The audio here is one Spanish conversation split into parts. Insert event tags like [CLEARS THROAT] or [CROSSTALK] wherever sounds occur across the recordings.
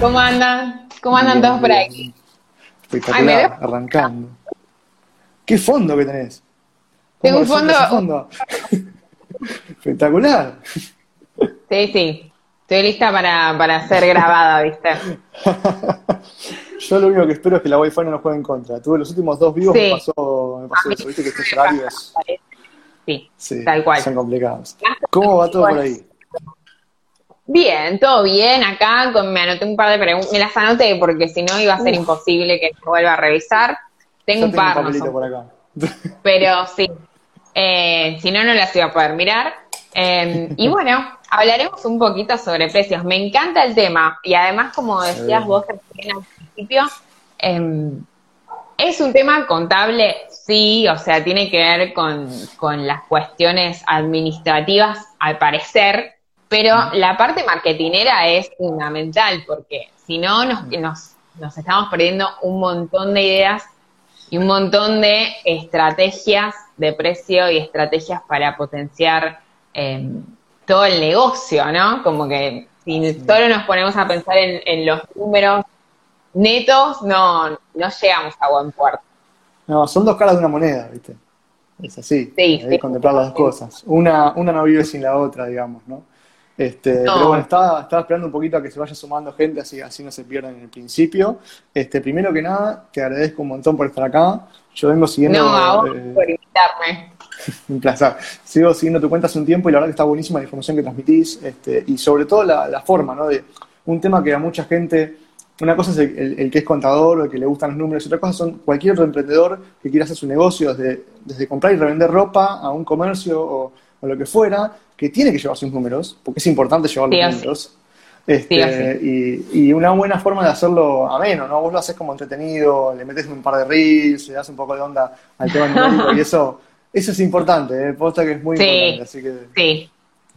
¿cómo andan? ¿Cómo andan todos por ahí? Espectacular, Ay, me veo- arrancando. ¿Qué fondo que tenés? Tengo un ¿Cómo resulta fondo- fondo? [LAUGHS] Espectacular. Sí, sí. Estoy lista para, para ser grabada, ¿viste? [LAUGHS] Yo lo único que espero es que la Wi-Fi no nos juegue en contra. Tuve los últimos dos vivos, Sí. me pasó, me pasó eso. Viste que estos horarios Sí, sí, tal cual. son complicados. ¿Cómo va todo por ahí? Bien, todo bien. Acá con- me anoté un par de preguntas. Me las anoté porque si no iba a ser Uf. imposible que vuelva a revisar. Tengo Yo un tengo un par, por acá. [LAUGHS] pero sí. Eh, si no, no las iba a poder mirar. Eh, y [LAUGHS] bueno, hablaremos un poquito sobre precios. Me encanta el tema y además, como decías Sí. vos recién al principio, eh, es un tema contable, sí, o sea, tiene que ver con, con las cuestiones administrativas, al parecer, pero la parte marketinera es fundamental porque si no, nos, nos, nos estamos perdiendo un montón de ideas y un montón de estrategias de precio y estrategias para potenciar eh, todo el negocio, ¿no? Como que si solo nos ponemos a pensar en, en los números netos, no, no llegamos a buen puerto. No, son dos caras de una moneda, ¿viste? Es así, Sí, hay que sí. contemplar las dos cosas. Una, una no vive sin la otra, digamos, ¿no? Este, No. Pero bueno, estaba, estaba esperando un poquito a que se vaya sumando gente, así, así no se pierdan en el principio. Este, primero que nada, te agradezco un montón por estar acá. Yo vengo siguiendo, No, a vos eh, por invitarme. [LAUGHS] un placer. Sigo siguiendo tu cuenta hace un tiempo y la verdad que está buenísima la información que transmitís este, y sobre todo la, la forma, ¿no? De un tema que a mucha gente, una cosa es el, el- el que es contador o el que le gustan los números otra cosa son cualquier otro emprendedor que quiera hacer su negocio desde, desde comprar y revender ropa a un comercio o, o lo que fuera, que tiene que llevar sus números, porque es importante llevar los Sí números. Este, Sí y, y una buena forma de hacerlo ameno, ¿no? Vos lo haces como entretenido, le metes un par de reels, le das un poco de onda al tema [LAUGHS] numérico y eso, eso es importante, ¿eh? Posta que es muy Sí. importante, así que Sí.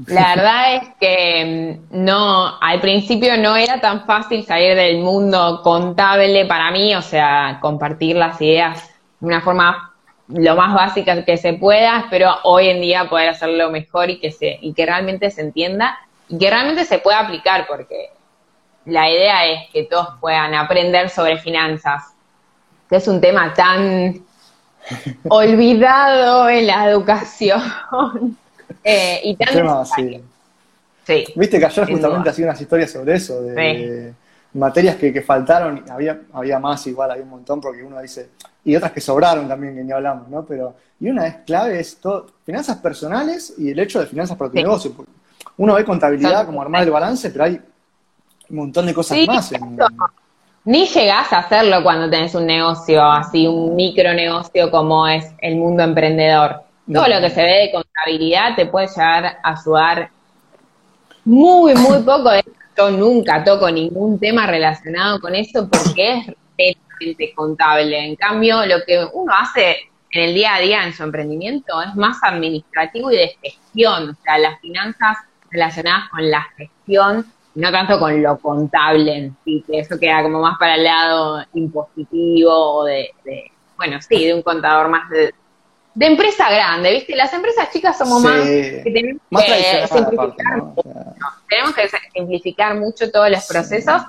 La verdad [LAUGHS] es que mm, no, al principio no era tan fácil salir del mundo contable para mí, o sea, compartir las ideas de una forma lo más básica que se pueda, pero hoy en día poder hacerlo mejor y que se, y que realmente se entienda y que realmente se pueda aplicar, porque la idea es que todos puedan aprender sobre finanzas, que es un tema tan [LAUGHS] olvidado en la educación [LAUGHS] eh, y tan tema, sí. Sí. Viste que ayer justamente hacía unas historias sobre eso, de, de materias que, que faltaron, había, había más igual, había un montón, porque uno dice, y otras que sobraron también, que ni hablamos, ¿no? Pero, y una es clave, es todo, finanzas personales y el hecho de finanzas para tu Sí. negocio. Uno ve contabilidad como armar el balance, pero hay un montón de cosas Sí, más. En. Ni llegás a hacerlo cuando tenés un negocio así, un micronegocio como es el mundo emprendedor. Todo lo que se ve de contabilidad te puede llegar a ayudar muy, muy poco. De hecho, Yo nunca toco ningún tema relacionado con eso porque es netamente contable. En cambio, lo que uno hace en el día a día en su emprendimiento es más administrativo y de gestión. O sea, las finanzas relacionadas con la gestión, no tanto con lo contable en sí, que eso queda como más para el lado impositivo o de, de- bueno, sí, de un contador más de, de empresa grande, ¿viste? Las empresas chicas somos Sí. más que tenemos más que simplificar ¿no? O sea, tenemos que simplificar mucho todos los procesos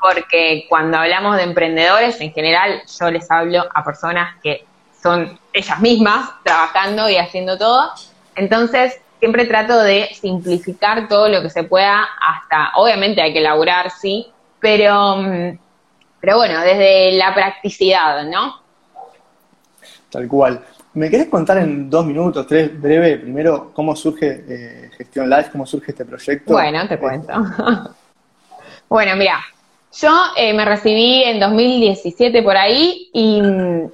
porque cuando hablamos de emprendedores, en general yo les hablo a personas que son ellas mismas trabajando y haciendo todo. Entonces, siempre trato de simplificar todo lo que se pueda hasta, obviamente hay que laburar, sí, pero, mm, pero bueno, desde la practicidad, ¿no? Tal cual. ¿Me querés contar en dos minutos, tres, breve, primero, cómo surge eh, Gestión Live, cómo surge este proyecto? Bueno, te cuento. [LAUGHS] bueno, mira, yo eh, me recibí en 2017 por ahí y mm,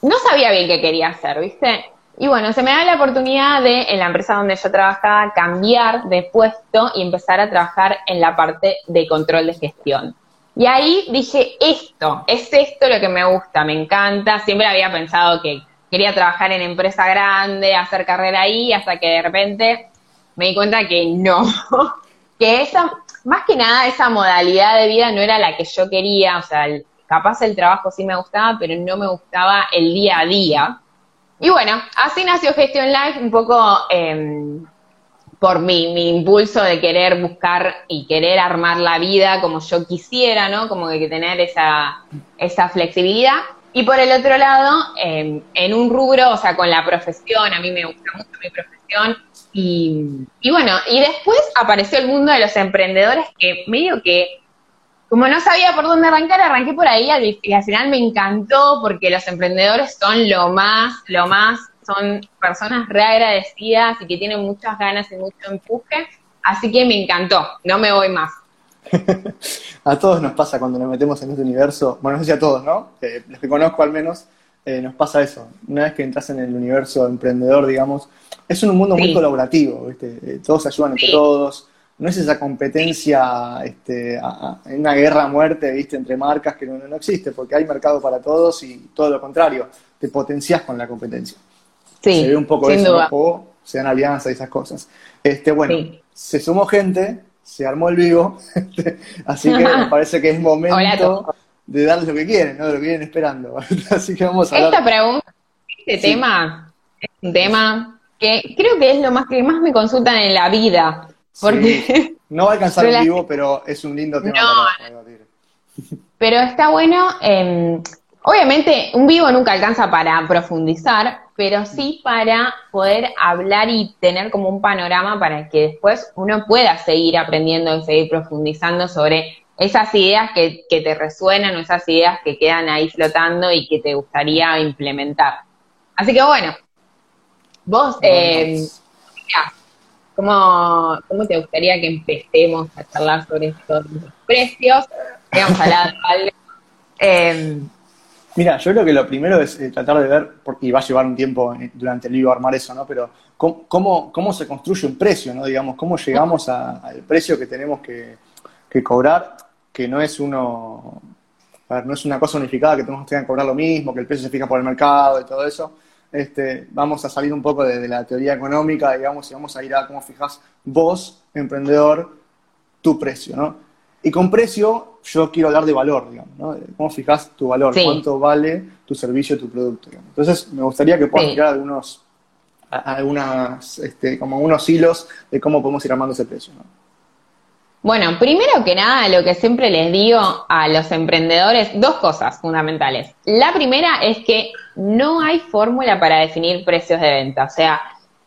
no sabía bien qué quería hacer, ¿viste? Y bueno, se me da la oportunidad de, en la empresa donde yo trabajaba, cambiar de puesto y empezar a trabajar en la parte de control de gestión. Y ahí dije, esto, es esto lo que me gusta, me encanta. Siempre había pensado que quería trabajar en empresa grande, hacer carrera ahí, hasta que de repente me di cuenta que no, [LAUGHS] que esa, más que nada esa modalidad de vida no era la que yo quería, o sea, capaz el trabajo sí me gustaba, pero no me gustaba el día a día. Y bueno, así nació Gestión Live, un poco eh, por mi, mi impulso de querer buscar y querer armar la vida como yo quisiera, ¿no? Como que tener esa, esa flexibilidad. Y por el otro lado, em, en un rubro, o sea, con la profesión, a mí me gusta mucho mi profesión, y, y, bueno, y después apareció el mundo de los emprendedores que medio que, como no sabía por dónde arrancar, arranqué por ahí y al final me encantó porque los emprendedores son lo más, lo más son personas reagradecidas y que tienen muchas ganas y mucho empuje. Así que me encantó, no me voy más. [LAUGHS] a todos nos pasa cuando nos metemos en este universo, bueno, no sé si a todos, ¿no? los que conozco al menos, eh, nos pasa eso. Una vez que entras en el universo emprendedor, digamos, es un mundo muy colaborativo, ¿viste? Eh, todos se ayudan entre todos. No es esa competencia, este, una guerra a muerte, ¿viste? Entre marcas que no, no existe, porque hay mercado para todos y todo lo contrario, te potencias con la competencia se ve un poco eso, se dan alianzas y esas cosas. Este, bueno, se sumó gente, se armó el vivo, [LAUGHS] así que me parece que es momento de darles lo que quieren, ¿no? Lo que vienen esperando. [LAUGHS] así que vamos a Esta pregunta, este tema, es un tema que creo que es lo más que más me consultan en la vida. Porque No va a alcanzar el [LAUGHS] vivo, pero es un lindo tema no, Pero está bueno, eh, obviamente un vivo nunca alcanza para profundizar, pero sí para poder hablar y tener como un panorama para que después uno pueda seguir aprendiendo y seguir profundizando sobre esas ideas que, te resuenan o esas ideas que quedan ahí flotando y que te gustaría implementar. Así que bueno, vos, eh, ¿cómo, te gustaría que empecemos a charlar sobre estos precios? Hablar de [LAUGHS] eh, Mira, yo creo que lo primero es eh, tratar de ver, y va a llevar un tiempo eh, durante el libro armar eso, ¿no? Pero cómo, cómo, se construye un precio, ¿no? Digamos, cómo llegamos al precio que tenemos que, cobrar, que no es uno, no es una cosa unificada que tenemos que cobrar lo mismo, que el precio se fija por el mercado y todo eso. Este, vamos a salir un poco de, la teoría económica, digamos, y vamos a ir a cómo fijas vos, emprendedor, tu precio, ¿no? Y con precio, yo quiero hablar de valor, digamos, ¿no? ¿Cómo fijas tu valor? ¿Cuánto vale tu servicio, tu producto? Entonces, me gustaría que puedas tirar algunos, algunas, este, como unos hilos de cómo podemos ir armando ese precio, ¿no? Bueno, primero que nada, lo que siempre les digo a los emprendedores, dos cosas fundamentales. La primera es que no hay fórmula para definir precios de venta. O sea,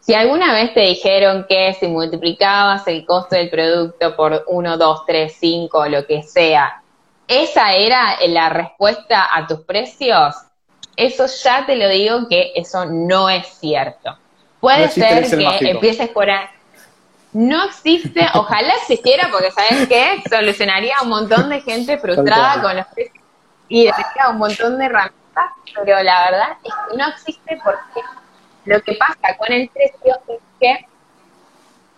si alguna vez te dijeron que si multiplicabas el costo del producto por 1, 2, 3, 5, lo que sea, esa era la respuesta a tus precios, eso ya te lo digo que eso no es cierto. Puede ser que empieces por ahí. No existe, [LAUGHS] ojalá existiera, porque ¿sabes qué? Solucionaría un montón de gente frustrada con los precios y daría un montón de herramientas, pero la verdad es que no existe porque lo que pasa con el precio es que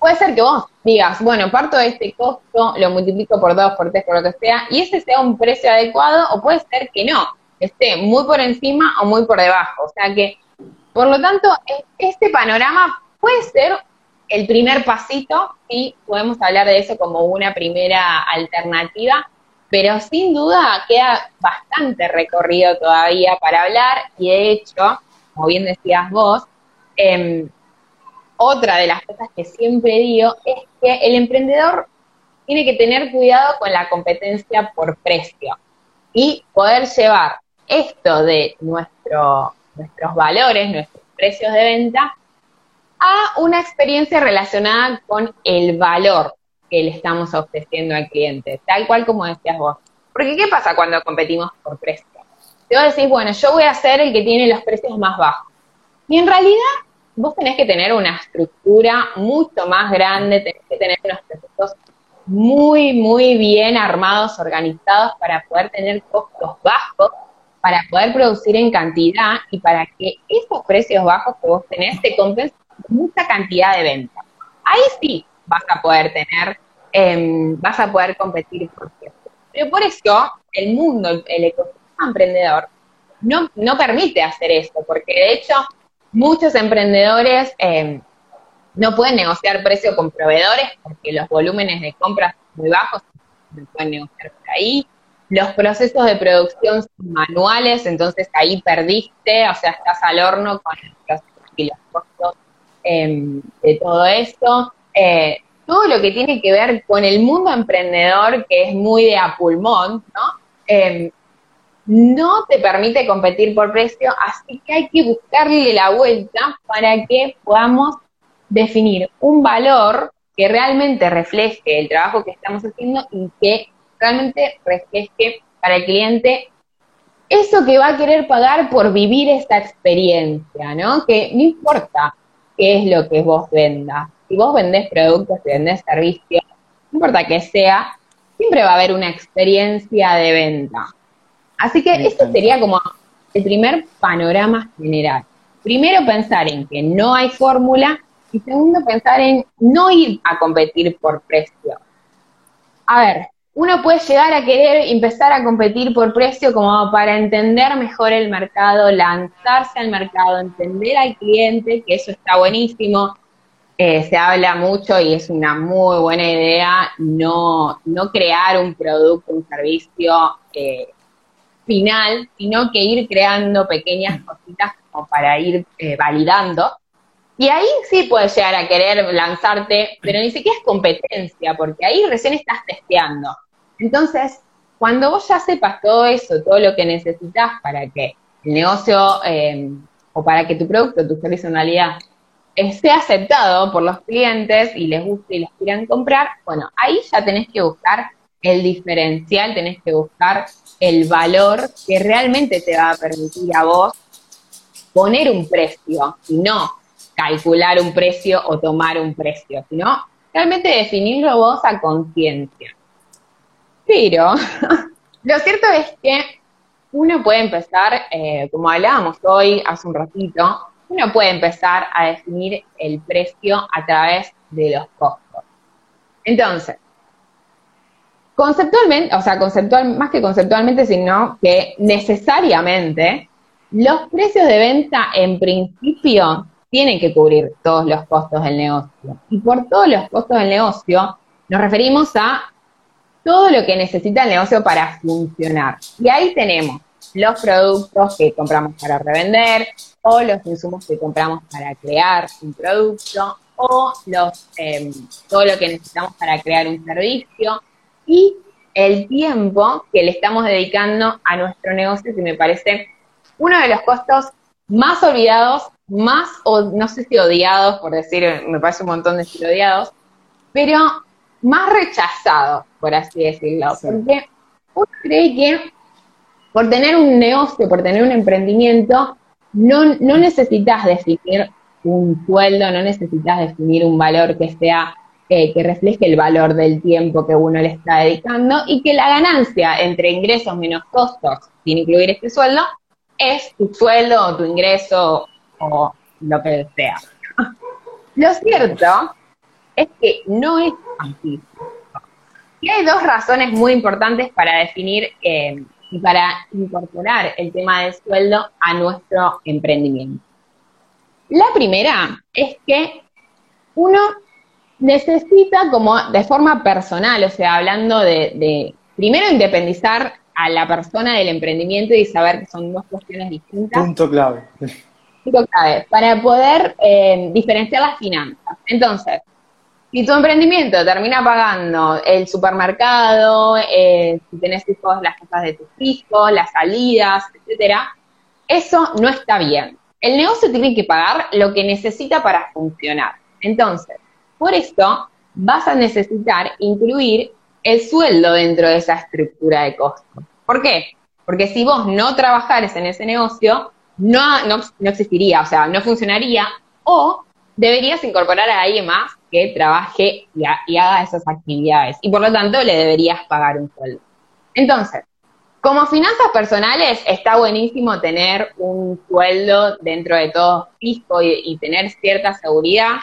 puede ser que vos digas, bueno, parto de este costo, lo multiplico por dos, por tres, por lo que sea, y ese sea un precio adecuado, o puede ser que no, esté muy por encima o muy por debajo. O sea que, por lo tanto, este panorama puede ser el primer pasito, y podemos hablar de eso como una primera alternativa, pero sin duda queda bastante recorrido todavía para hablar, y de hecho, como bien decías vos, Em, otra de las cosas que siempre digo es que el emprendedor tiene que tener cuidado con la competencia por precio y poder llevar esto de nuestro, nuestros valores, nuestros precios de venta, a una experiencia relacionada con el valor que le estamos ofreciendo al cliente, tal cual como decías vos. Porque ¿qué pasa cuando competimos por precio? Te voy a decir, bueno, yo voy a ser el que tiene los precios más bajos. Y en realidad vos tenés que tener una estructura mucho más grande, tenés que tener unos procesos muy, muy bien armados, organizados para poder tener costos bajos, para poder producir en cantidad y para que esos precios bajos que vos tenés te compensen mucha cantidad de ventas. Ahí sí vas a poder tener, em, vas a poder competir por cierto. Pero por eso el mundo, el ecosistema emprendedor, no, no permite hacer eso, porque de hecho Muchos emprendedores eh, no pueden negociar precio con proveedores porque los volúmenes de compras son muy bajos, no pueden negociar por ahí. Los procesos de producción son manuales, entonces ahí perdiste, o sea, estás al horno con los y los costos em, de todo esto. eh, todo lo que tiene que ver con el mundo emprendedor, que es muy de a pulmón, ¿no? Em, no te permite competir por precio, así que hay que buscarle la vuelta para que podamos definir un valor que realmente refleje el trabajo que estamos haciendo y que realmente refleje para el cliente eso que va a querer pagar por vivir esta experiencia, ¿no? Que no importa qué es lo que vos vendas. Si vos vendés productos, si vendés servicios, no importa que sea, siempre va a haber una experiencia de venta. Así que esto sería como el primer panorama general. Primero pensar en que no hay fórmula y segundo pensar en no ir a competir por precio. A ver, uno puede llegar a querer empezar a competir por precio como para entender mejor el mercado, lanzarse al mercado, entender al cliente, que eso está buenísimo. Eh, se habla mucho y es una muy buena idea no, no crear un producto, un servicio eh, final, sino que ir creando pequeñas cositas como para ir eh, validando. Y ahí sí puedes llegar a querer lanzarte, pero ni siquiera es competencia, porque ahí recién estás testeando. Entonces, cuando vos ya sepas todo eso, todo lo que necesitas para que el negocio eh, o para que tu producto, tu realidad esté aceptado por los clientes y les guste y les quieran comprar, bueno, ahí ya tenés que buscar el diferencial, tenés que buscar el valor que realmente te va a permitir a vos poner un precio y no calcular un precio o tomar un precio, sino realmente definirlo vos a conciencia. Pero [LAUGHS] lo cierto es que uno puede empezar, eh, como hablábamos hoy hace un ratito, uno puede empezar a definir el precio a través de los costos. Entonces, conceptualmente, o sea, conceptual, más que conceptualmente, sino que necesariamente los precios de venta en principio tienen que cubrir todos los costos del negocio. Y por todos los costos del negocio nos referimos a todo lo que necesita el negocio para funcionar. Y ahí tenemos los productos que compramos para revender o los insumos que compramos para crear un producto o los, em, todo lo que necesitamos para crear un servicio y el tiempo que le estamos dedicando a nuestro negocio, que me parece uno de los costos más olvidados, más, o no sé si odiados, por decir, me parece un montón de decir odiados, pero más rechazados, por así decirlo. Porque uno cree que por tener un negocio, por tener un emprendimiento, no, no necesitas definir un sueldo, no necesitas definir un valor que sea que refleje el valor del tiempo que uno le está dedicando y que la ganancia entre ingresos menos costos, sin incluir este sueldo, es tu sueldo o tu ingreso o lo que sea. Lo cierto es que no es así. Y hay dos razones muy importantes para definir eh, y para incorporar el tema del sueldo a nuestro emprendimiento. La primera es que uno necesita como de forma personal, o sea, hablando de, primero independizar a la persona del emprendimiento y saber que son dos cuestiones distintas. Punto clave. Punto clave, para poder eh, diferenciar las finanzas. Entonces, si tu emprendimiento termina pagando el supermercado, eh, si tenés hijos, las cosas de tus hijos, las salidas, etcétera, eso no está bien. El negocio tiene que pagar lo que necesita para funcionar. Entonces, por esto vas a necesitar incluir el sueldo dentro de esa estructura de costos. ¿Por qué? Porque si vos no trabajares en ese negocio, no, no, existiría, o sea, no funcionaría, o deberías incorporar a alguien más que trabaje y, y, haga esas actividades. Y por lo tanto le deberías pagar un sueldo. Entonces, como finanzas personales está buenísimo tener un sueldo dentro de todo fijo y tener cierta seguridad,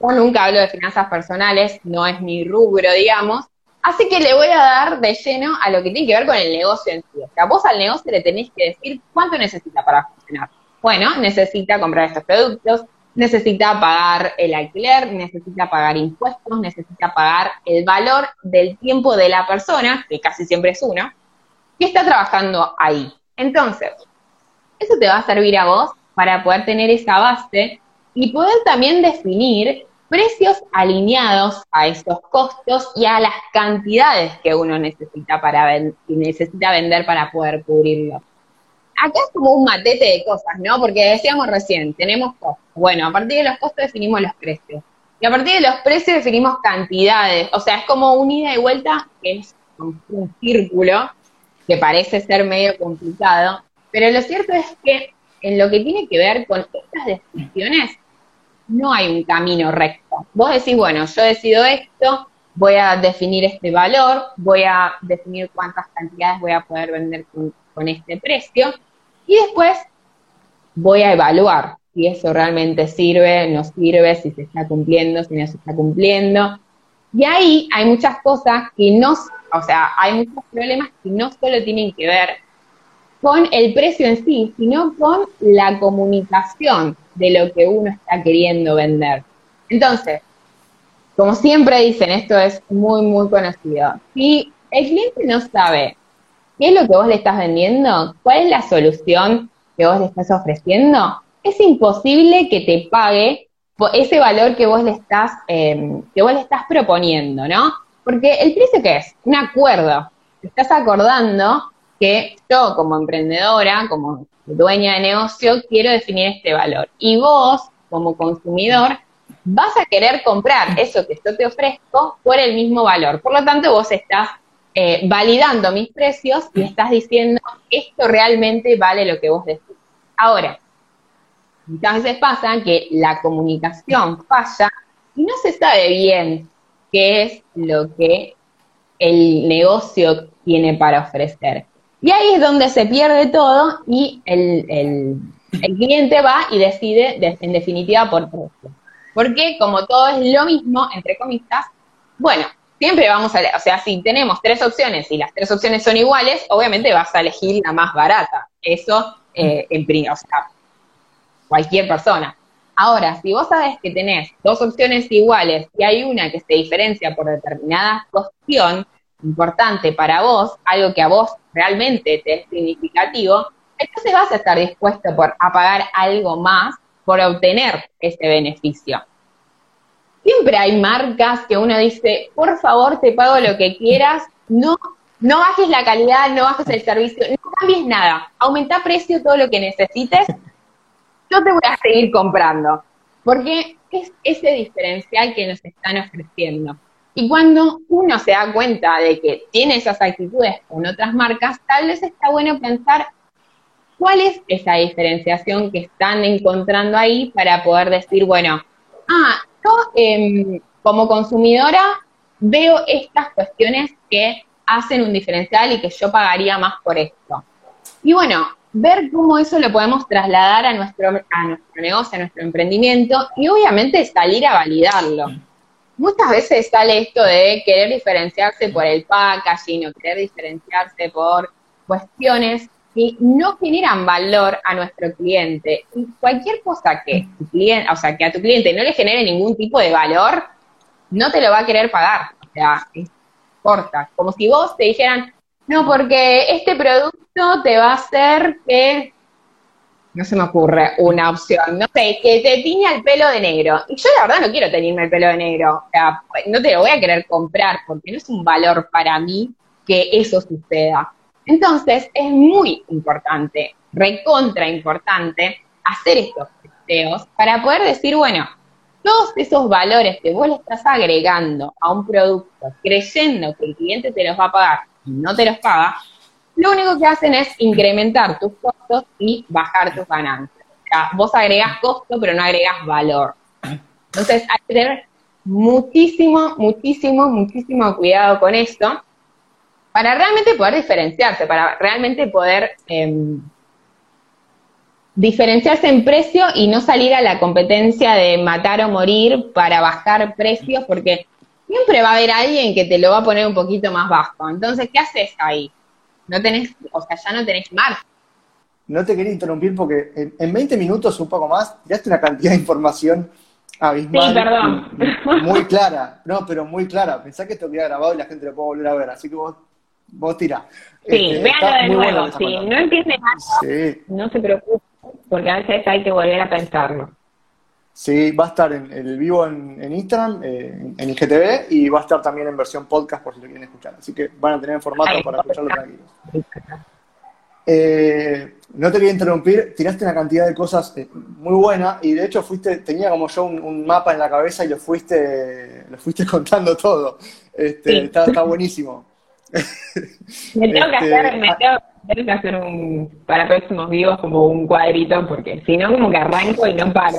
yo nunca hablo de finanzas personales, no es mi rubro, digamos. Así que le voy a dar de lleno a lo que tiene que ver con el negocio en sí. O sea, vos al negocio le tenés que decir cuánto necesita para funcionar. Bueno, necesita comprar estos productos, necesita pagar el alquiler, necesita pagar impuestos, necesita pagar el valor del tiempo de la persona, que casi siempre es uno, que está trabajando ahí. Entonces, eso te va a servir a vos para poder tener esa base y poder también definir precios alineados a esos costos y a las cantidades que uno necesita para necesita vender para poder cubrirlo. Acá es como un matete de cosas, ¿no? Porque decíamos recién, tenemos costos. Bueno, a partir de los costos definimos los precios. Y a partir de los precios definimos cantidades. O sea, es como un ida y vuelta que es un círculo que parece ser medio complicado. Pero lo cierto es que en lo que tiene que ver con estas decisiones, no hay un camino recto. Vos decís, bueno, yo decido esto, voy a definir este valor, voy a definir cuántas cantidades voy a poder vender con, este precio y después voy a evaluar si eso realmente sirve, no sirve, si se está cumpliendo, si no se está cumpliendo. Y ahí hay muchas cosas que no, o sea, hay muchos problemas que no solo tienen que ver con el precio en sí, sino con la comunicación de lo que uno está queriendo vender. Entonces, como siempre dicen, esto es muy, muy conocido. Si el cliente no sabe qué es lo que vos le estás vendiendo, cuál es la solución que vos le estás ofreciendo, es imposible que te pague ese valor que vos le estás, em, que vos le estás proponiendo, ¿no? Porque el precio qué es? Un acuerdo. estás acordando que yo como emprendedora, como dueña de negocio, quiero definir este valor. Y vos, como consumidor, vas a querer comprar eso que yo te ofrezco por el mismo valor. Por lo tanto, vos estás eh, validando mis precios y estás diciendo, esto realmente vale lo que vos decís. Ahora, muchas veces pasa que la comunicación falla y no se sabe bien qué es lo que el negocio tiene para ofrecer. Y ahí es donde se pierde todo y el, cliente va y decide, en definitiva, por precio. Porque como todo es lo mismo, entre comillas, bueno, siempre vamos a, o sea, si tenemos tres opciones y las tres opciones son iguales, obviamente vas a elegir la más barata. Eso, eh, en o sea, cualquier persona. Ahora, si vos sabes que tenés dos opciones iguales y hay una que se diferencia por determinada cuestión, importante para vos, algo que a vos realmente te es significativo, entonces vas a estar dispuesto por, a pagar algo más por obtener ese beneficio. Siempre hay marcas que uno dice, por favor te pago lo que quieras, no, no bajes la calidad, no bajes el servicio, no cambies nada, aumenta precio todo lo que necesites, yo te voy a seguir comprando, porque es ese diferencial que nos están ofreciendo. Y cuando uno se da cuenta de que tiene esas actitudes con otras marcas, tal vez está bueno pensar cuál es esa diferenciación que están encontrando ahí para poder decir, bueno, ah, yo em, como consumidora veo estas cuestiones que hacen un diferencial y que yo pagaría más por esto. Y bueno, ver cómo eso lo podemos trasladar a nuestro, a nuestro negocio, a nuestro emprendimiento y obviamente salir a validarlo muchas veces sale esto de querer diferenciarse por el packaging o querer diferenciarse por cuestiones que no generan valor a nuestro cliente. Y cualquier cosa que tu cliente, o sea, que a tu cliente no le genere ningún tipo de valor, no te lo va a querer pagar. O sea, es corta. Como si vos te dijeran, no, porque este producto te va a hacer que no se me ocurre una opción, no sé, que te tiña el pelo de negro. Y yo la verdad no quiero teñirme el pelo de negro, o sea, no te lo voy a querer comprar porque no es un valor para mí que eso suceda. Entonces es muy importante, recontra importante, hacer estos testeos para poder decir, bueno, todos esos valores que vos le estás agregando a un producto, creyendo que el cliente te los va a pagar y no te los paga, lo único que hacen es incrementar tus costos y bajar tus ganancias. O sea, vos agregás costo, pero no agregas valor. Entonces hay que tener muchísimo, muchísimo, muchísimo cuidado con esto para realmente poder diferenciarse, para realmente poder em, diferenciarse en precio y no salir a la competencia de matar o morir para bajar precios, porque siempre va a haber alguien que te lo va a poner un poquito más bajo. Entonces, ¿qué haces ahí? No tenés, o sea, ya no tenés margen. No te quería interrumpir porque en, 20 minutos, un poco más, tiraste una cantidad de información abismal. Sí, perdón. Muy, clara, no, pero muy clara. Pensá que esto queda grabado y la gente lo puede volver a ver, así que vos, vos tirá. Sí, este, véanlo de nuevo. Si no entiende nada, no se preocupe, porque a veces hay que volver a pensarlo. Sí, va a estar en el vivo en, Instagram, eh, en, IGTV, y va a estar también en versión podcast por si lo quieren escuchar. Así que van a tener en formato para escucharlo tranquilos. Eh, no te quería interrumpir, tiraste una cantidad de cosas eh, muy buena y de hecho fuiste, tenía como yo un, mapa en la cabeza y lo fuiste, lo fuiste [LAUGHS] contando todo. Este, está, buenísimo. Me tengo que este, hacer, me ah, tengo, que hacer un, para próximos vivos como un cuadrito porque si no como que arranco y no paro.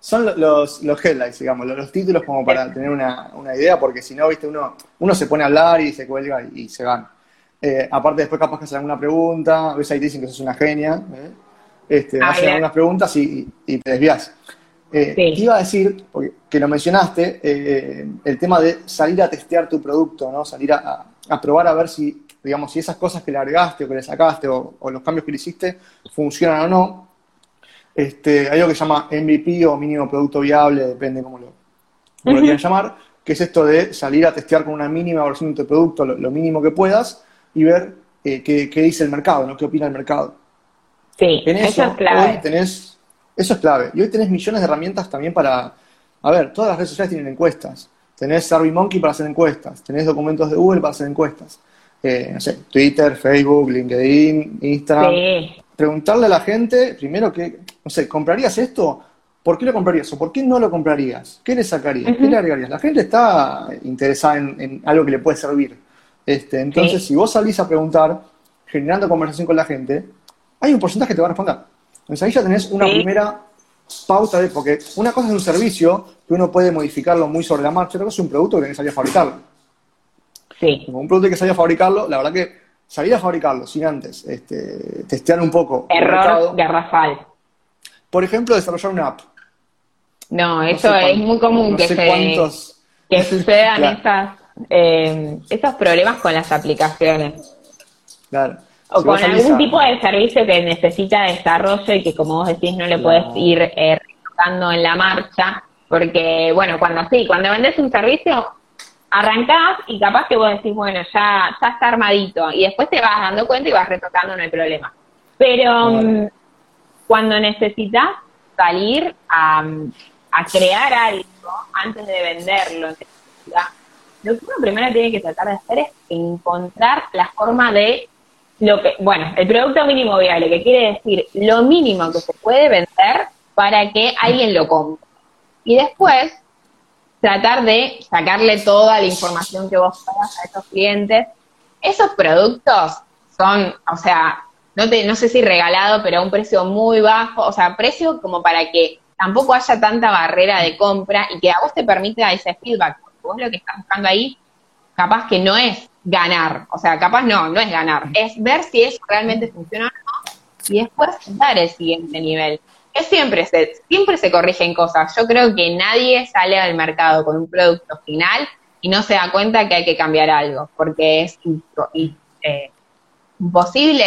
Son los, los headlines, digamos, los, títulos como para tener una, idea, porque si no, viste, uno, uno se pone a hablar y se cuelga y, se van. Eh, aparte, después capaz que hacen alguna pregunta, ves ahí dicen que sos una genia, ¿eh? este, ah, hacen algunas preguntas y, te desvías. Eh, Te iba a decir, porque, que lo mencionaste, eh, el tema de salir a testear tu producto, ¿no? Salir a, probar a ver si, digamos, si esas cosas que le agregaste o que le sacaste o, o los cambios que le hiciste funcionan o no. Este, hay algo que se llama MVP o mínimo producto viable, depende cómo lo, quieran llamar, que es esto de salir a testear con una mínima versión de tu producto, lo, mínimo que puedas, y ver eh, qué, dice el mercado, ¿no? qué opina el mercado. Sí, eso, es clave. tenés, eso es clave. Y hoy tenés millones de herramientas también para, a ver, todas las redes sociales tienen encuestas. Tenés SurveyMonkey para hacer encuestas, tenés documentos de Google para hacer encuestas. Eh, no sé, Twitter, Facebook, LinkedIn, Instagram. Sí. Preguntarle a la gente, primero que, no sé, ¿comprarías esto? ¿Por qué lo comprarías o por qué no lo comprarías? ¿Qué le sacarías? ¿Qué le agregarías? La gente está interesada en, algo que le puede servir. Este, entonces, si vos salís a preguntar, generando conversación con la gente, hay un porcentaje que te va a responder. Entonces ahí ya tenés una primera pauta de, porque una cosa es un servicio que uno puede modificarlo muy sobre la marcha, otra cosa es un producto que tenés que salir a fabricarlo. Sí. Como un producto que salir a fabricarlo, la verdad que salir a fabricarlo sin antes este, testear un poco. Error garrafal. Por ejemplo, desarrollar una app. No, eso es muy común que, que sucedan [LAUGHS] eh, estos problemas con las aplicaciones. Claro. O con algún tipo de servicio que necesita desarrollo y que, como vos decís, no le puedes ir eh, en la marcha. Porque, bueno, cuando sí, cuando vendes un servicio, arrancás y capaz que vos decís, bueno, ya, ya está armadito. Y después te vas dando cuenta y vas retocando, no hay problema. Pero mm, cuando necesitas salir a, crear algo antes de venderlo, lo que uno primero tiene que tratar de hacer es encontrar la forma de lo que, bueno, el producto mínimo viable, que quiere decir lo mínimo que se puede vender para que alguien lo compre. Y después tratar de sacarle toda la información que vos puedas a esos clientes. Esos productos son, o sea, no, te, no sé si regalado, pero a un precio muy bajo, o sea, precio como para que tampoco haya tanta barrera de compra y que a vos te permita ese feedback. Porque vos lo que estás buscando ahí, capaz que no es ganar, o sea, capaz no, no es ganar, es ver si eso realmente funciona o no y después dar el siguiente nivel. Es siempre se, siempre se corrigen cosas. Yo creo que nadie sale al mercado con un producto final y no se da cuenta que hay que cambiar algo, porque es eh, imposible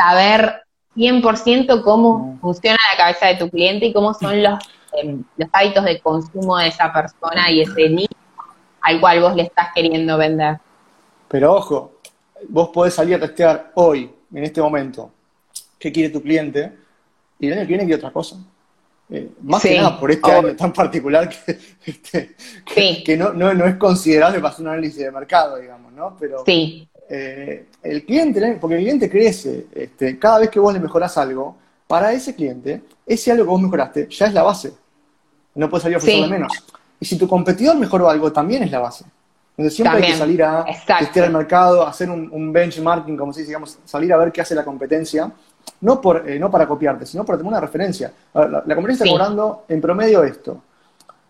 saber 100% cómo funciona la cabeza de tu cliente y cómo son los, em, los hábitos de consumo de esa persona y ese nicho al cual vos le estás queriendo vender. Pero ojo, vos podés salir a testear hoy, en este momento, qué quiere tu cliente, y el año que viene quiere otra cosa. Eh, más que nada por este año tan particular que, [LAUGHS] este, que, no, no, no, es considerable para hacer un análisis de mercado, digamos, ¿no? Pero sí. Eh, el cliente, porque el cliente crece, este, cada vez que vos le mejorás algo, para ese cliente, ese algo que vos mejoraste ya es la base. No puedes salir a ofrecerle menos. Y si tu competidor mejoró algo, también es la base. Entonces siempre hay que salir a testear el mercado, hacer un, benchmarking, como se dice, digamos, salir a ver qué hace la competencia, no, por, eh, no para copiarte, sino para tener una referencia. La, competencia está cobrando en promedio esto.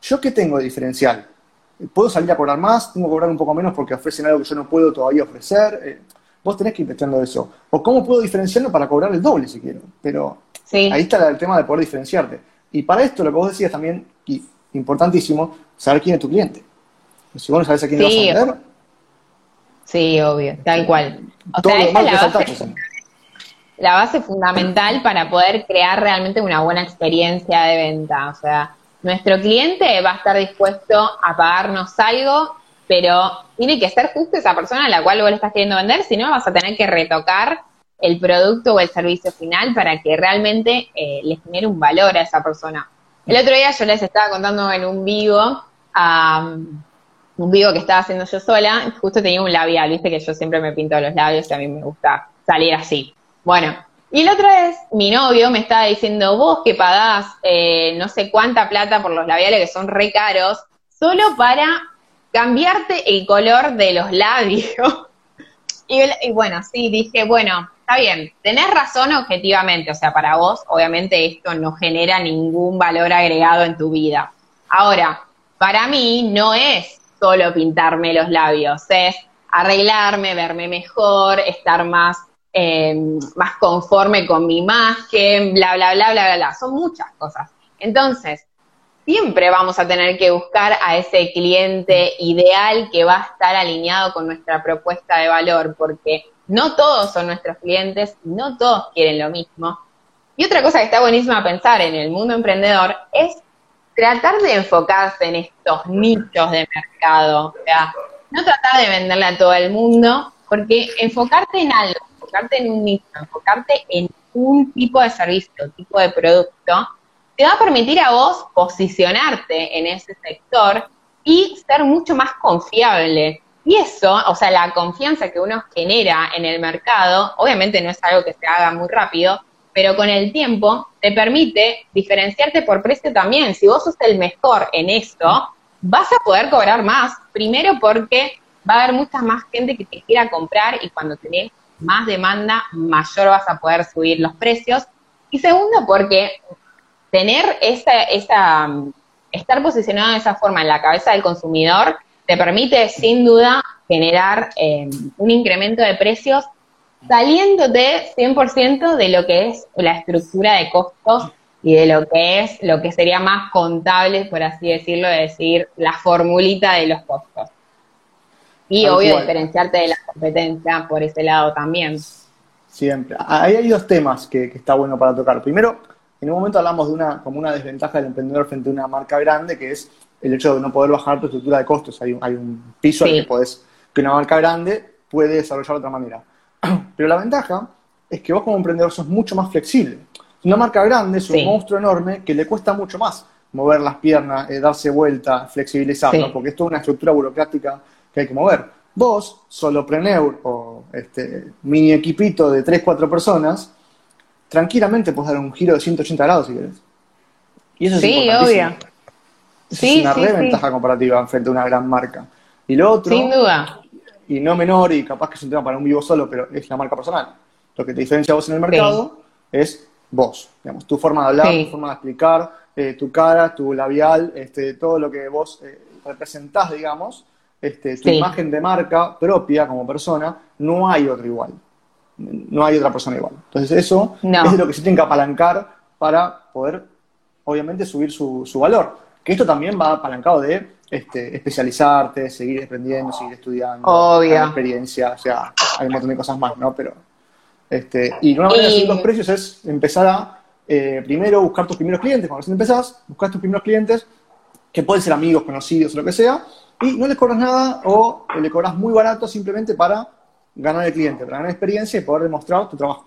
¿Yo qué tengo de diferencial? ¿Puedo salir a cobrar más? ¿Tengo que cobrar un poco menos porque ofrecen algo que yo no puedo todavía ofrecer? Eh, vos tenés que ir investigando eso. O cómo puedo diferenciarlo para cobrar el doble si quiero. Pero ahí está el tema de poder diferenciarte. Y para esto lo que vos decías también, y importantísimo, saber quién es tu cliente. Si vos no sabés a quién le vas a vender. Sí, obvio, tal cual. O sea, esa es la base, la base fundamental para poder crear realmente una buena experiencia de venta. O sea, nuestro cliente va a estar dispuesto a pagarnos algo, pero tiene que ser justo esa persona a la cual vos le estás queriendo vender, si no vas a tener que retocar el producto o el servicio final para que realmente eh, le genere un valor a esa persona. El otro día yo les estaba contando en un vivo, un vivo que estaba haciendo yo sola, justo tenía un labial, viste que yo siempre me pinto los labios y a mí me gusta salir así. Bueno, y la otra vez mi novio me estaba diciendo, vos que pagás eh, no sé cuánta plata por los labiales que son re caros, solo para cambiarte el color de los labios. [LAUGHS] y, bueno, sí, dije, bueno, está bien, tenés razón objetivamente, o sea, para vos obviamente esto no genera ningún valor agregado en tu vida. Ahora, para mí no es solo pintarme los labios, es arreglarme, verme mejor, estar más eh, más conforme con mi imagen, bla, bla, bla, bla, bla, bla. Son muchas cosas. Entonces, siempre vamos a tener que buscar a ese cliente ideal que va a estar alineado con nuestra propuesta de valor, porque no todos son nuestros clientes, no todos quieren lo mismo. Y otra cosa que está buenísima pensar en el mundo emprendedor es tratar de enfocarse en estos nichos de mercado. O sea, no tratar de venderle a todo el mundo, porque enfocarte en algo enfocarte en un nicho, enfocarte en un tipo de servicio, tipo de producto, te va a permitir a vos posicionarte en ese sector y ser mucho más confiable. Y eso, o sea, la confianza que uno genera en el mercado, obviamente no es algo que se haga muy rápido, pero con el tiempo te permite diferenciarte por precio también. Si vos sos el mejor en esto, vas a poder cobrar más. Primero porque va a haber mucha más gente que te quiera comprar y cuando tenés más demanda, mayor vas a poder subir los precios. Y segundo, porque tener esa, esa, estar posicionado de esa forma en la cabeza del consumidor te permite sin duda generar eh, un incremento de precios saliéndote 100% de lo que es la estructura de costos y de lo que es lo que sería más contable, por así decirlo, decir, la formulita de los costos. Y obvio diferenciarte de la competencia por ese lado también. Siempre. Ahí hay dos temas que, está bueno para tocar. Primero, en un momento hablamos de una como una desventaja del emprendedor frente a una marca grande, que es el hecho de no poder bajar tu estructura de costos. Hay un, hay un piso que podés, que una marca grande puede desarrollar de otra manera. [CLEARS THROAT] Pero la ventaja es que vos como emprendedor sos mucho más flexible. Una marca grande es un monstruo enorme que le cuesta mucho más mover las piernas, eh, darse vuelta, flexibilizarlo, porque esto es una estructura burocrática que hay que mover. Vos, solopreneur o este mini equipito de 3, 4 personas, tranquilamente puedes dar un giro de 180 grados si querés. Y eso es sí, obvio. es una re ventaja comparativa frente a una gran marca. Y lo otro, Sin duda. y no menor, y capaz que es un tema para un vivo solo, pero es la marca personal. Lo que te diferencia a vos en el mercado es vos, digamos, tu forma de hablar, tu forma de explicar, eh, tu cara, tu labial, este, todo lo que vos eh, representás, digamos, este, tu imagen de marca propia como persona, no hay otro igual. No hay otra persona igual. Entonces eso es lo que se tiene que apalancar para poder, obviamente, subir su, valor. Que esto también va apalancado de este, especializarte, seguir aprendiendo, seguir estudiando, Obvio. experiencia, o sea, hay un montón de cosas más, ¿no? Pero, este, y una manera de subir los precios es empezar a, eh, primero, buscar tus primeros clientes. Cuando recién empezás, buscar tus primeros clientes, que pueden ser amigos, conocidos o lo que sea, y no le cobras nada o le cobras muy barato simplemente para ganar el cliente, para ganar experiencia y poder demostrar tu trabajo.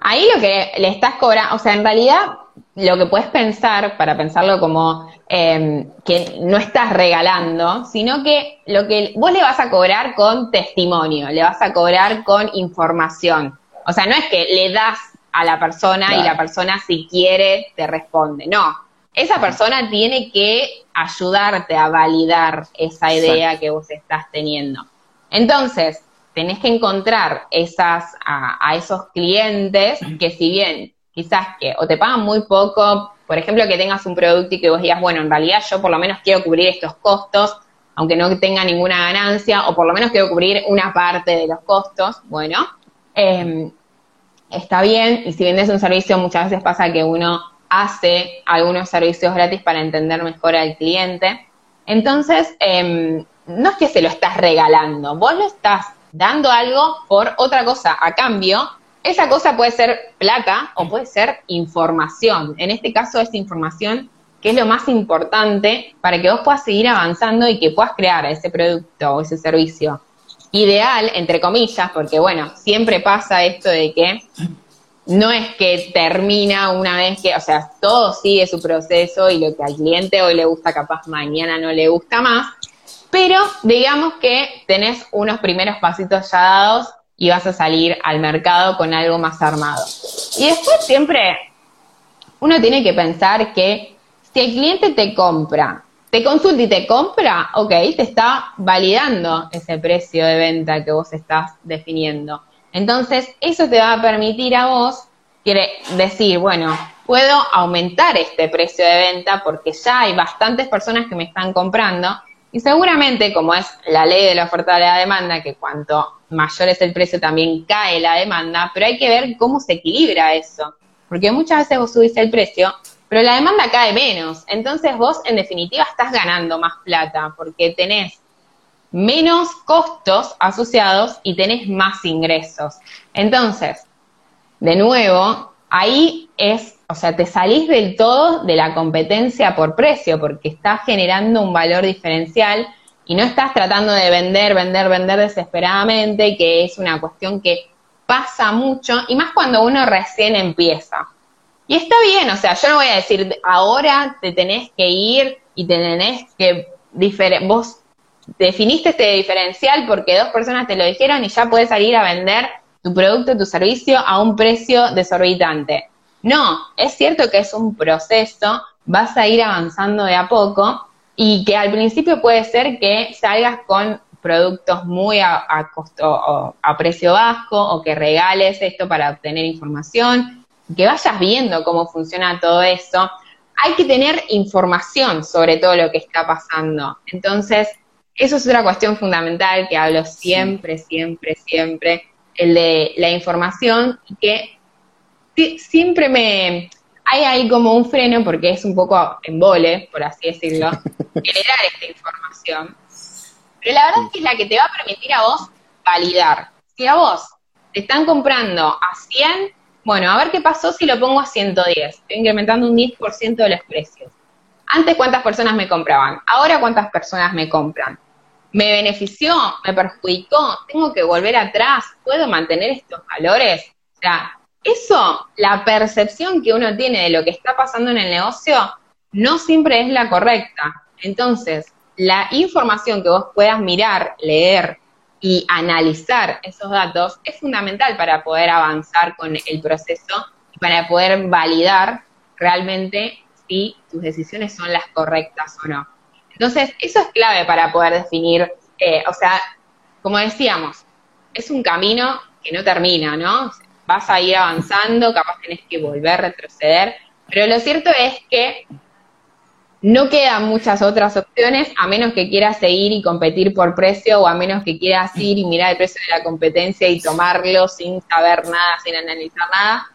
Ahí lo que le estás cobrando, o sea, en realidad lo que puedes pensar, para pensarlo como em, que no estás regalando, sino que lo que vos le vas a cobrar con testimonio, le vas a cobrar con información. O sea, no es que le das a la persona y la persona si quiere te responde, no. Esa persona tiene que ayudarte a validar esa idea que vos estás teniendo. Entonces, tenés que encontrar esas, a, esos clientes que si bien quizás que o te pagan muy poco, por ejemplo, que tengas un producto y que vos digas, bueno, en realidad yo por lo menos quiero cubrir estos costos, aunque no tenga ninguna ganancia, o por lo menos quiero cubrir una parte de los costos, bueno, em, está bien, y si vendes un servicio muchas veces pasa que uno hace algunos servicios gratis para entender mejor al cliente. Entonces, em, no es que se lo estás regalando, vos lo estás dando algo por otra cosa a cambio. Esa cosa puede ser plata o puede ser información. En este caso es información que es lo más importante para que vos puedas seguir avanzando y que puedas crear ese producto o ese servicio ideal, entre comillas, porque bueno, siempre pasa esto de que no es que termina una vez que, o sea, todo sigue su proceso y lo que al cliente hoy le gusta, capaz mañana no le gusta más, pero digamos que tenés unos primeros pasitos ya dados y vas a salir al mercado con algo más armado. Y después siempre uno tiene que pensar que si el cliente te compra, te consulta y te compra, ok, te está validando ese precio de venta que vos estás definiendo. Entonces, eso te va a permitir a vos decir, bueno, puedo aumentar este precio de venta porque ya hay bastantes personas que me están comprando y seguramente, como es la ley de la oferta de la demanda, que cuanto mayor es el precio también cae la demanda, pero hay que ver cómo se equilibra eso. Porque muchas veces vos subís el precio, pero la demanda cae menos. Entonces vos, en definitiva, estás ganando más plata porque tenés menos costos asociados y tenés más ingresos. Entonces, de nuevo, ahí es, o sea, te salís del todo de la competencia por precio, porque estás generando un valor diferencial y no estás tratando de vender, vender, vender desesperadamente, que es una cuestión que pasa mucho, y más cuando uno recién empieza. Y está bien, o sea, yo no voy a decir, ahora te tenés que ir y te tenés que, vos definiste este diferencial porque dos personas te lo dijeron y ya puedes salir a vender tu producto, tu servicio a un precio desorbitante. No, es cierto que es un proceso, vas a ir avanzando de a poco y que al principio puede ser que salgas con productos muy a, a precio bajo o que regales esto para obtener información, que vayas viendo cómo funciona todo eso. Hay que tener información sobre todo lo que está pasando. Entonces, eso es otra cuestión fundamental que hablo siempre, siempre, siempre el de la información, que siempre me... Hay ahí como un freno, porque es un poco embole, por así decirlo, [LAUGHS] generar esta información. Pero la verdad es que es la que te va a permitir a vos validar. Si a vos te están comprando a 100, bueno, a ver qué pasó si lo pongo a 110. Estoy incrementando un 10% de los precios. Antes, ¿cuántas personas me compraban? Ahora, ¿cuántas personas me compran? ¿Me benefició? ¿Me perjudicó? ¿Tengo que volver atrás? ¿Puedo mantener estos valores? O sea, eso, la percepción que uno tiene de lo que está pasando en el negocio, no siempre es la correcta. Entonces, la información que vos puedas mirar, leer y analizar esos datos es fundamental para poder avanzar con el proceso y para poder validar realmente si tus decisiones son las correctas o no. Entonces, eso es clave para poder definir, eh, o sea, como decíamos, es un camino que no termina, ¿no? Vas a ir avanzando, capaz tenés que volver, retroceder, pero lo cierto es que no quedan muchas otras opciones a menos que quieras seguir y competir por precio o a menos que quieras ir y mirar el precio de la competencia y tomarlo sin saber nada, sin analizar nada.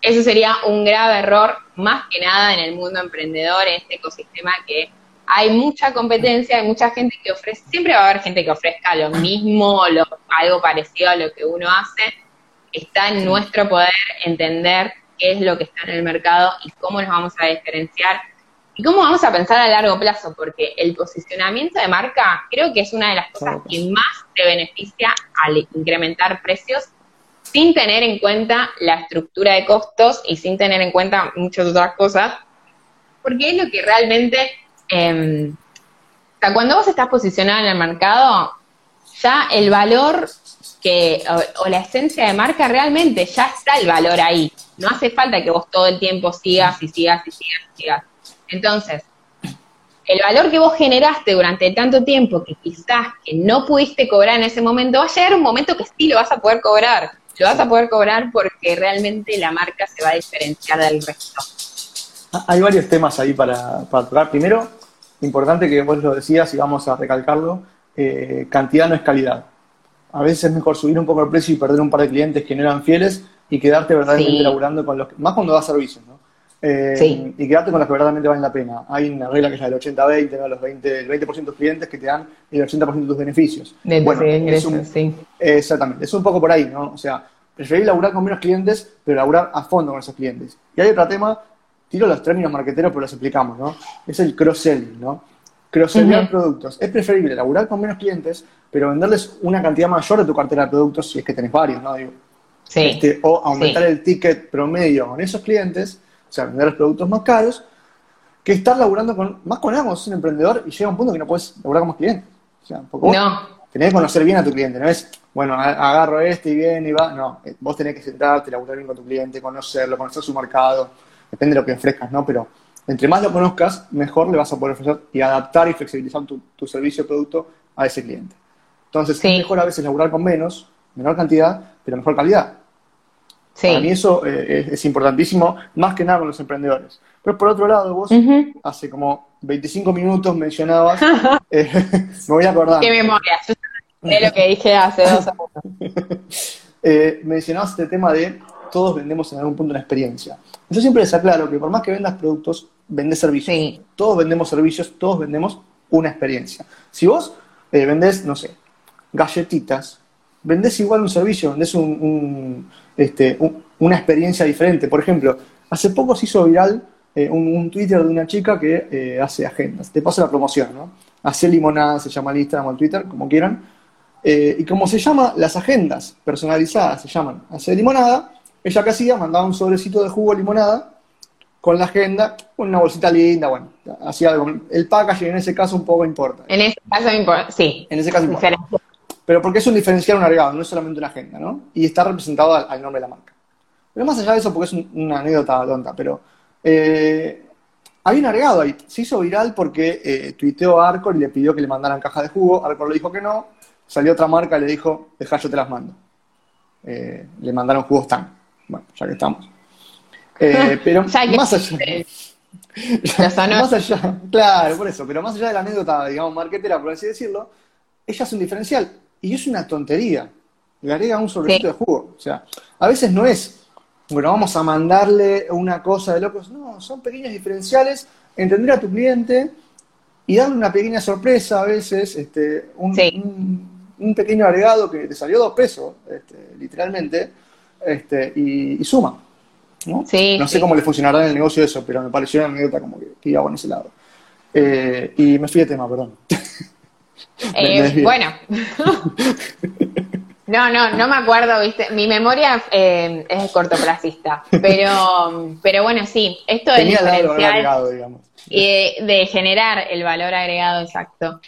Eso sería un grave error, más que nada en el mundo emprendedor, en este ecosistema que hay mucha competencia, hay mucha gente que ofrece, siempre va a haber gente que ofrezca lo mismo, algo parecido a lo que uno hace. Está en nuestro poder entender qué es lo que está en el mercado y cómo nos vamos a diferenciar y cómo vamos a pensar a largo plazo, porque el posicionamiento de marca creo que es una de las cosas que más te beneficia al incrementar precios sin tener en cuenta la estructura de costos y sin tener en cuenta muchas otras cosas, porque es lo que realmente Sea, cuando vos estás posicionado en el mercado, ya el valor que, o, la esencia de marca realmente ya está el valor ahí. No hace falta que vos todo el tiempo sigas y sigas y sigas y sigas. Entonces, el valor que vos generaste durante tanto tiempo que quizás que no pudiste cobrar en ese momento, va a llegar un momento que sí lo vas a poder cobrar. Lo vas a poder cobrar porque realmente la marca se va a diferenciar del resto. Hay varios temas ahí para, para tocar. Primero, importante que vos lo decías y vamos a recalcarlo, eh, cantidad no es calidad. A veces es mejor subir un poco el precio y perder un par de clientes que no eran fieles y quedarte verdaderamente laburando con los que, más cuando das servicios, ¿no? Eh, y quedarte con los que verdaderamente valen la pena. Hay una regla que es la del 80-20, los 20, el 20% de clientes que te dan el 80% de tus beneficios. bueno, es un, sí. Exactamente, es un poco por ahí, ¿no? O sea, preferir laburar con menos clientes, pero laburar a fondo con esos clientes. Y hay otro tema tiro los términos marqueteros, pero los explicamos, ¿no? Es el cross-selling, ¿no? Cross-selling productos. Es preferible laburar con menos clientes, pero venderles una cantidad mayor de tu cartera de productos si es que tenés varios, ¿no? Digo, este, o aumentar el ticket promedio con esos clientes, o sea, vender los productos más caros, que estar laburando con, más con sos un emprendedor y llega un punto que no puedes laburar con más clientes. O sea, vos tenés que conocer bien a tu cliente, no es, bueno, agarro este y bien y va, no, eh, vos tenés que sentarte, laburar bien con tu cliente, conocerlo, conocer su mercado, depende de lo que ofrezcas, ¿no? Pero entre más lo conozcas, mejor le vas a poder ofrecer y adaptar y flexibilizar tu, servicio o producto a ese cliente. Entonces, es mejor a veces laburar con menos, menor cantidad, pero mejor calidad. Para mí eso eh, es, importantísimo, más que nada con los emprendedores. Pero por otro lado, vos hace como 25 minutos mencionabas, [LAUGHS] eh, [LAUGHS] me voy a acordar. Qué memoria, yo sé lo que dije hace dos años. [LAUGHS] eh, mencionabas este tema de todos vendemos en algún punto una experiencia. Yo siempre les aclaro que por más que vendas productos, vendes servicios. Todos vendemos servicios, todos vendemos una experiencia. Si vos eh, vendés, no sé, galletitas, vendés igual un servicio, vendés un, este, una experiencia diferente. Por ejemplo, hace poco se hizo viral eh, un, Twitter de una chica que eh, hace agendas. Te paso la promoción, ¿no? Hace limonada, se llama el Instagram o el Twitter, como quieran. y como se llama, las agendas personalizadas se llaman hace limonada, ella que hacía, mandaba un sobrecito de jugo limonada con la agenda, una bolsita linda, bueno, hacía algo. El packaging en ese caso un poco importa. En ese caso importa, sí. En ese caso importa. Pero porque es un diferencial, un agregado, no es solamente una agenda, ¿no? Y está representado al, nombre de la marca. Pero más allá de eso, porque es una anécdota tonta, pero eh, hay un agregado ahí. Se hizo viral porque eh, tuiteó a Arcor y le pidió que le mandaran caja de jugo. Arcor le dijo que no. Salió otra marca y le dijo, deja, yo te las mando. Eh, le mandaron jugos tan. Bueno, ya que estamos. Eh, pero [LAUGHS] más allá. [LAUGHS] más allá, claro, por eso, pero más allá de la anécdota, digamos, marketera, por así decirlo, ella es un diferencial y es una tontería. Le agrega un sobrecito de jugo. O sea, a veces no es, bueno, vamos a mandarle una cosa de locos. No, son pequeños diferenciales, entender a tu cliente y darle una pequeña sorpresa a veces, este, un, un, pequeño agregado que te salió dos pesos, este, literalmente, este, y, suma. ¿no? no sé cómo le funcionará en el negocio eso, pero me pareció una anécdota como que, iba por ese lado. Eh, y me fui de tema, perdón. [LAUGHS] Eh, bueno. [LAUGHS] no, no, no me acuerdo, ¿viste? Mi memoria eh, es cortoplacista, pero, pero bueno, sí, esto del diferencial y de, generar el valor agregado exacto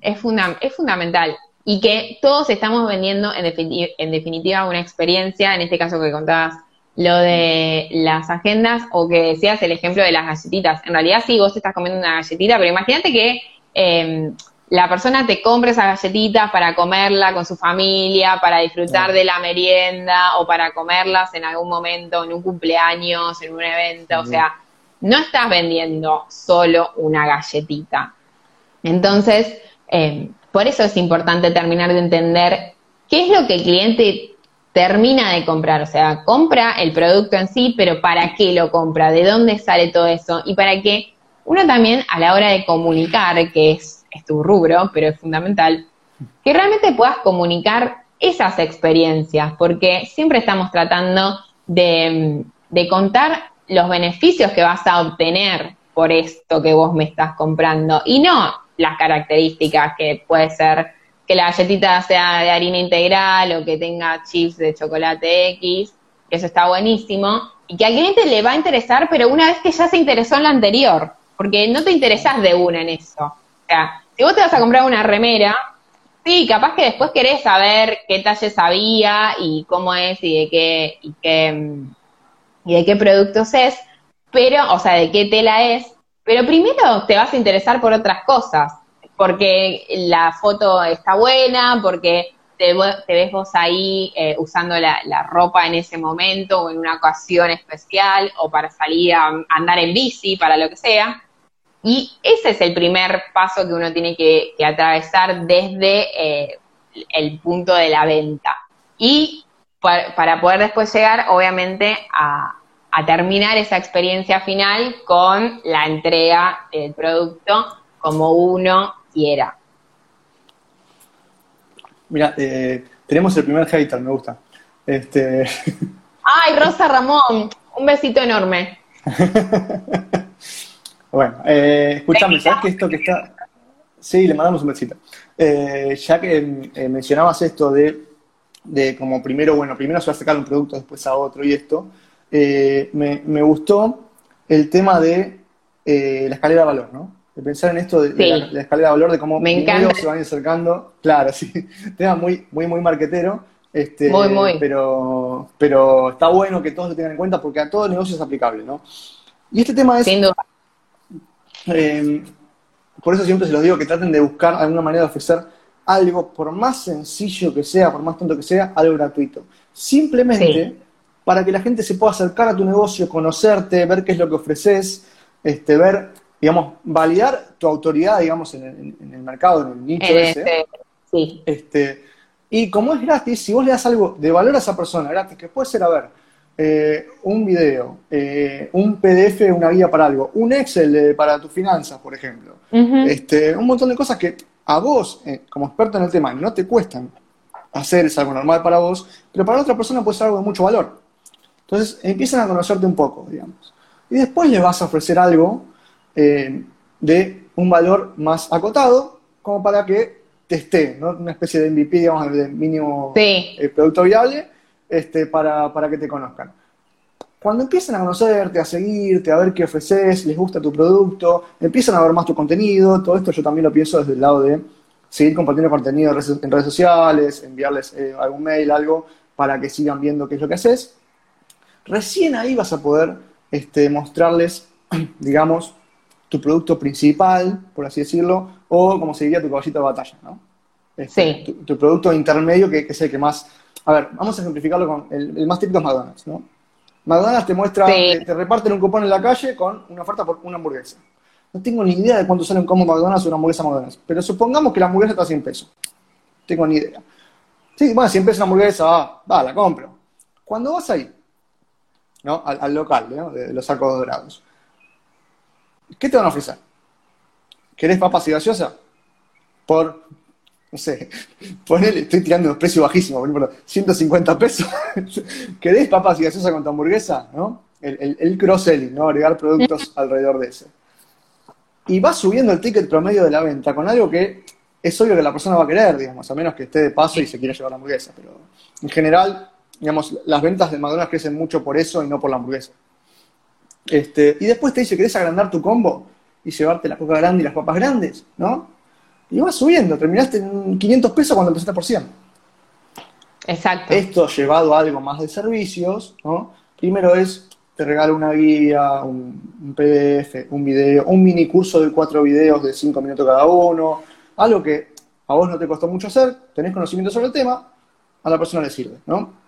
es, funda es fundamental y que todos estamos vendiendo en, en definitiva una experiencia, en este caso que contabas lo de las agendas o que decías el ejemplo de las galletitas. En realidad sí, vos estás comiendo una galletita, pero imagínate que em, la persona te compra esa galletita para comerla con su familia, para disfrutar de la merienda o para comerlas en algún momento, en un cumpleaños, en un evento. O sea, no estás vendiendo solo una galletita. Entonces, eh, por eso es importante terminar de entender qué es lo que el cliente termina de comprar. O sea, compra el producto en sí, pero ¿para qué lo compra? ¿De dónde sale todo eso? Y para que uno también a la hora de comunicar, que es, tu rubro, pero es fundamental, que realmente puedas comunicar esas experiencias, porque siempre estamos tratando de, de contar los beneficios que vas a obtener por esto que vos me estás comprando y no las características que puede ser que la galletita sea de harina integral o que tenga chips de chocolate X, que eso está buenísimo, y que al cliente le va a interesar, pero una vez que ya se interesó en la anterior, porque no te interesás de una en eso. O sea, si vos te vas a comprar una remera, sí, capaz que después querés saber qué talles había y cómo es y de qué, y qué, y de qué productos es, pero, o sea, de qué tela es, pero primero te vas a interesar por otras cosas, porque la foto está buena, porque te, ves vos ahí eh, usando la, ropa en ese momento o en una ocasión especial o para salir a, andar en bici, para lo que sea. Y ese es el primer paso que uno tiene que, atravesar desde eh, el punto de la venta. Y para poder después llegar, obviamente, a, a terminar esa experiencia final con la entrega del producto como uno quiera. Mira, eh, tenemos el primer hater, me gusta. Este... [LAUGHS] Ay, Rosa Ramón, un besito enorme. [LAUGHS] bueno, eh, escúchame, ¿sabes que esto que está... Sí, le mandamos un besito. Eh, ya que mencionabas esto de de como primero, bueno, primero se va a sacar un producto, después a otro y esto, eh, me, gustó el tema de eh, la escalera de valor, ¿no? De pensar en esto de, la, escalera de valor, de cómo primero se van acercando. Claro, [LAUGHS] sí, tema muy, muy, muy marquetero. Este, muy, muy. Pero, pero está bueno que todos lo tengan en cuenta porque a todo negocio es aplicable, ¿no? Y este tema es. Sin duda. Eh, por eso siempre se los digo que traten de buscar alguna manera de ofrecer algo, por más sencillo que sea, por más tonto que sea, algo gratuito. Simplemente para que la gente se pueda acercar a tu negocio, conocerte, ver qué es lo que ofreces, este, ver, digamos, validar tu autoridad, digamos, en el, mercado, en el nicho ese. Este, sí. Este, y como es gratis, si vos le das algo de valor a esa persona gratis, que puede ser, a ver, eh, un video, eh, un PDF, una guía para algo, un Excel para tus finanzas, por ejemplo, este, un montón de cosas que a vos, eh, como experto en el tema, no te cuestan hacer, es algo normal para vos, pero para otra persona puede ser algo de mucho valor. Entonces empiezan a conocerte un poco, digamos. Y después les vas a ofrecer algo eh, de un valor más acotado, como para que te esté, ¿no? Una especie de MVP, digamos, de mínimo eh, producto viable, este, para, para que te conozcan. Cuando empiezan a conocerte, a seguirte, a ver qué ofreces, les gusta tu producto, empiezan a ver más tu contenido, todo esto yo también lo pienso desde el lado de seguir compartiendo contenido en redes sociales, enviarles eh, algún mail, algo, para que sigan viendo qué es lo que haces. Recién ahí vas a poder este, mostrarles, [CLEARS THROAT] digamos, tu producto principal, por así decirlo, o como se diría tu caballito de batalla, ¿no? Este, sí. tu, producto intermedio, que, que, es el que más... A ver, vamos a ejemplificarlo con el, el más típico es McDonald's, ¿no? McDonald's te muestra, te, reparten un cupón en la calle con una oferta por una hamburguesa. No tengo ni idea de cuánto sale un combo McDonald's o una hamburguesa McDonald's, pero supongamos que la hamburguesa está a 100 pesos. No tengo ni idea. Sí, bueno, 100 pesos una hamburguesa, va, va, la compro. Cuando vas ahí, ¿no? Al, local, ¿no? De los sacos dorados, ¿qué te van a ofrecer? ¿Querés papas y gaseosa? Por no sé, [LAUGHS] ponele, estoy tirando un precio bajísimo, por ejemplo, 150 pesos. [LAUGHS] ¿Querés papas y gaseosa con tu hamburguesa? ¿No? El, el, cross-selling, ¿no? Agregar productos alrededor de ese. Y va subiendo el ticket promedio de la venta con algo que es obvio que la persona va a querer, digamos, a menos que esté de paso y se quiera llevar la hamburguesa. Pero en general, digamos, las ventas de McDonald's crecen mucho por eso y no por la hamburguesa. Este, y después te dice, ¿querés agrandar tu combo y llevarte la coca grande y las papas grandes? ¿No? y vas subiendo. Terminaste en 500 pesos cuando empezaste por 100. Exacto. Esto llevado a algo más de servicios, ¿no? Primero es, te regalo una guía, un, PDF, un video, un mini curso de cuatro videos de 5 minutos cada uno, algo que a vos no te costó mucho hacer, tenés conocimiento sobre el tema, a la persona le sirve, ¿no?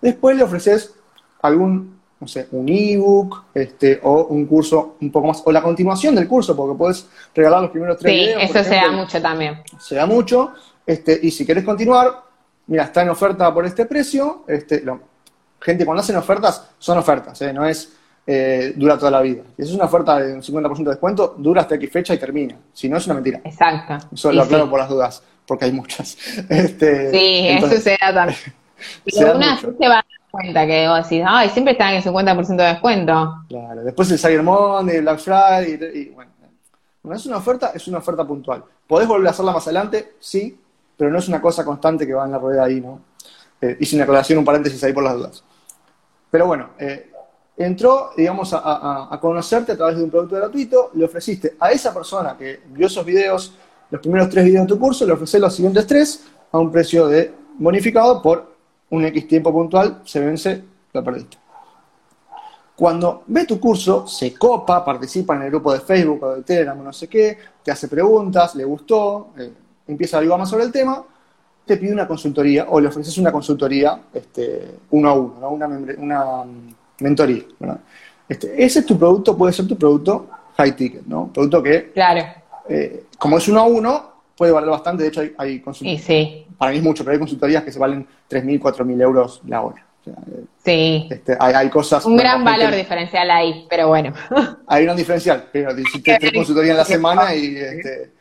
Después le ofreces algún no sé, un ebook, este, o un curso un poco más, o la continuación del curso, porque puedes regalar los primeros tres sí, eso se da mucho también. Se da mucho, este, y si quieres continuar, mira, está en oferta por este precio, este, gente cuando hacen ofertas, son ofertas, ¿eh? no es eh, dura toda la vida. Si es una oferta de un 50% de descuento, dura hasta X fecha y termina. Si no, es una mentira. Exacto. Eso lo aclaro por las dudas, porque hay muchas. [LAUGHS] Este, sí, eso se da también. [LAUGHS] Pero una se va cuenta que vos decís, ay, siempre están en el 50% de descuento. Claro, después el Cyber Monday, Black Friday, y, bueno. No es una oferta, es una oferta puntual. ¿Podés volver a hacerla más adelante? Sí, pero no es una cosa constante que va en la rueda ahí, ¿no? Eh, hice una aclaración, un paréntesis ahí por las dudas. Pero bueno, eh, entró, digamos, a, conocerte a través de un producto gratuito, le ofreciste a esa persona que vio esos videos, los primeros tres videos de tu curso, le ofreces los siguientes tres a un precio de bonificado por un X tiempo puntual, se vence, lo perdiste. Cuando ve tu curso, se copa, participa en el grupo de Facebook o de Telegram o no sé qué, te hace preguntas, le gustó, eh, empieza a averiguar más sobre el tema, te pide una consultoría o le ofreces una consultoría este, uno a uno, una, una, mentoría. Este, ese es tu producto, puede ser tu producto high ticket, ¿no? Producto que, claro. Eh, como es uno a uno, puede valer bastante, de hecho hay, hay consultorías. Sí, Para mí es mucho, pero hay consultorías que se valen 3.000, 4.000 euros la hora. Sí. Este, hay, cosas. Un gran valor diferencial ahí, pero bueno. [LAUGHS] Hay un diferencial, pero si tres consultorías en la semana y. Este,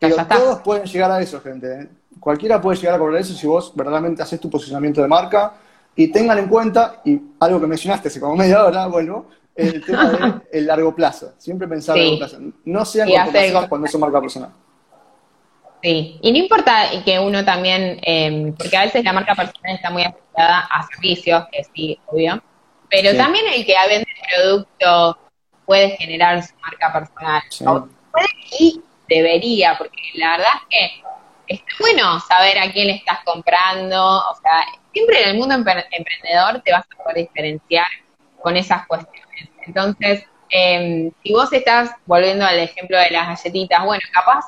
pero todos pueden llegar a eso, gente. ¿eh? Cualquiera puede llegar a cobrar eso si vos verdaderamente haces tu posicionamiento de marca y tengan en cuenta, y algo que mencionaste hace como media hora, vuelvo, el tema del [LAUGHS] largo plazo. Siempre pensar a largo plazo. No sean cuando son marca personal. Sí, y no importa que uno también, em, porque a veces la marca personal está muy asociada a servicios, que sí, obvio, pero también el que vende producto puede generar su marca personal. Puede y debería, porque la verdad es que está bueno saber a quién le estás comprando, o sea, siempre en el mundo emprendedor te vas a poder diferenciar con esas cuestiones. Entonces, eh, si vos estás volviendo al ejemplo de las galletitas, bueno, capaz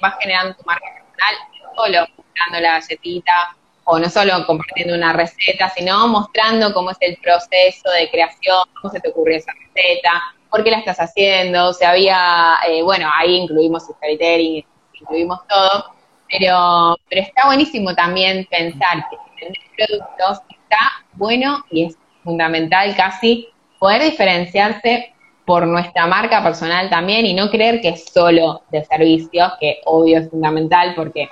vas generando tu marca personal, no solo mostrando la galletita o no solo compartiendo una receta, sino mostrando cómo es el proceso de creación, cómo se te ocurrió esa receta, por qué la estás haciendo, o había, eh, bueno, ahí incluimos storytelling, incluimos todo, pero, pero está buenísimo también pensar que vender productos está bueno y es fundamental casi poder diferenciarse por nuestra marca personal también y no creer que es solo de servicios, que obvio es fundamental porque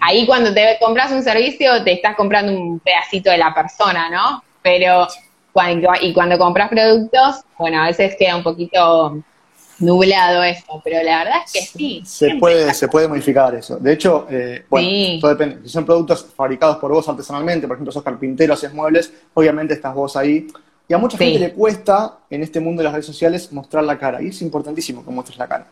ahí cuando te compras un servicio te estás comprando un pedacito de la persona, ¿no? Pero cuando, y cuando compras productos, bueno, a veces queda un poquito nublado eso, pero la verdad es que sí. Se puede, se puede modificar eso. De hecho, eh, bueno, todo depende. Si son productos fabricados por vos artesanalmente, por ejemplo, sos carpintero, haces muebles, obviamente estás vos ahí y a mucha gente le cuesta en este mundo de las redes sociales mostrar la cara, y es importantísimo que muestres la cara.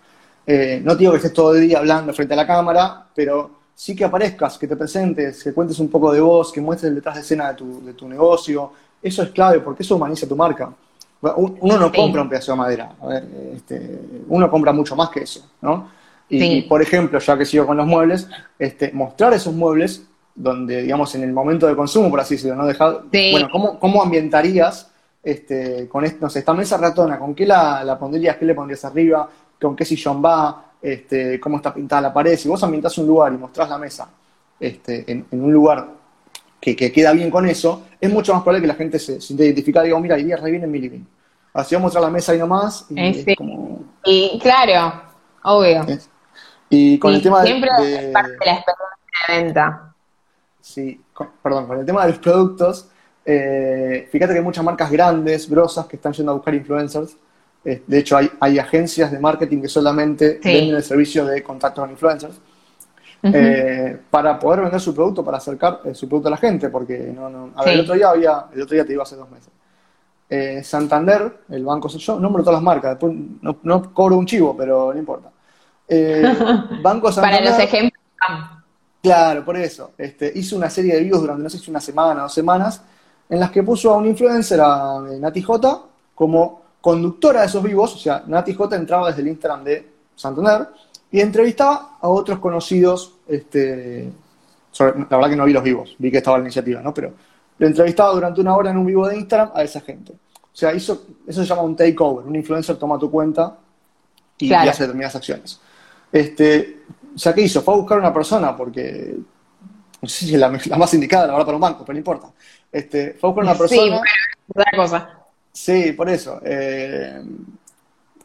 Eh, no digo que estés todo el día hablando frente a la cámara, pero sí que aparezcas, que te presentes, que cuentes un poco de vos, que muestres el detrás de escena de tu, de tu negocio. Eso es clave porque eso humaniza tu marca. Uno no compra un pedazo de madera, a ver, este, uno compra mucho más que eso, ¿no? Y, por ejemplo, ya que sigo con los muebles, este, mostrar esos muebles donde, digamos, en el momento de consumo, por así decirlo, ¿no? Dejar, Bueno, ¿cómo, ¿cómo ambientarías este, con no sé, esta mesa ratona, ¿con qué la, pondrías? ¿Qué le pondrías arriba? ¿Con qué sillón va? Este, ¿Cómo está pintada la pared? Si vos ambientás un lugar y mostrás la mesa este, en, un lugar que, queda bien con eso, es mucho más probable que la gente se siente identificada y diga, mira, iría re bien en mi living. Así vamos a mostrar la mesa ahí nomás. Y, eh, como... y claro, obvio. Y con el tema siempre de, parte de la experiencia de venta. Sí, perdón, con el tema de los productos, eh, fíjate que hay muchas marcas grandes, grosas, que están yendo a buscar influencers. Eh, de hecho, hay, agencias de marketing que solamente venden el servicio de contacto con influencers. Eh, para poder vender su producto, para acercar su producto a la gente, porque no, no a ver, el otro día había, el otro día te iba hace dos meses. Santander, el banco, yo nombro todas las marcas, después no, cobro un chivo, pero no importa. [LAUGHS] banco Santander. Para los ejemplos. Claro, por eso. Este, hizo una serie de videos durante, no sé si una semana o dos semanas, en las que puso a un influencer, a Nati J, como conductora de esos vivos, o sea, Nati J entraba desde el Instagram de Santander y entrevistaba a otros conocidos, este, la verdad que no vi los vivos, vi que estaba la iniciativa, ¿no? Pero lo entrevistaba durante una hora en un vivo de Instagram a esa gente. O sea, hizo, eso se llama un takeover, un influencer toma tu cuenta y, hace determinadas acciones. Este, o sea, ¿qué hizo? Fue a buscar una persona porque no sé si es la, más indicada, la verdad, para un banco, pero no importa. Este, fue con una persona. Sí, otra cosa. Sí, por eso. Eh,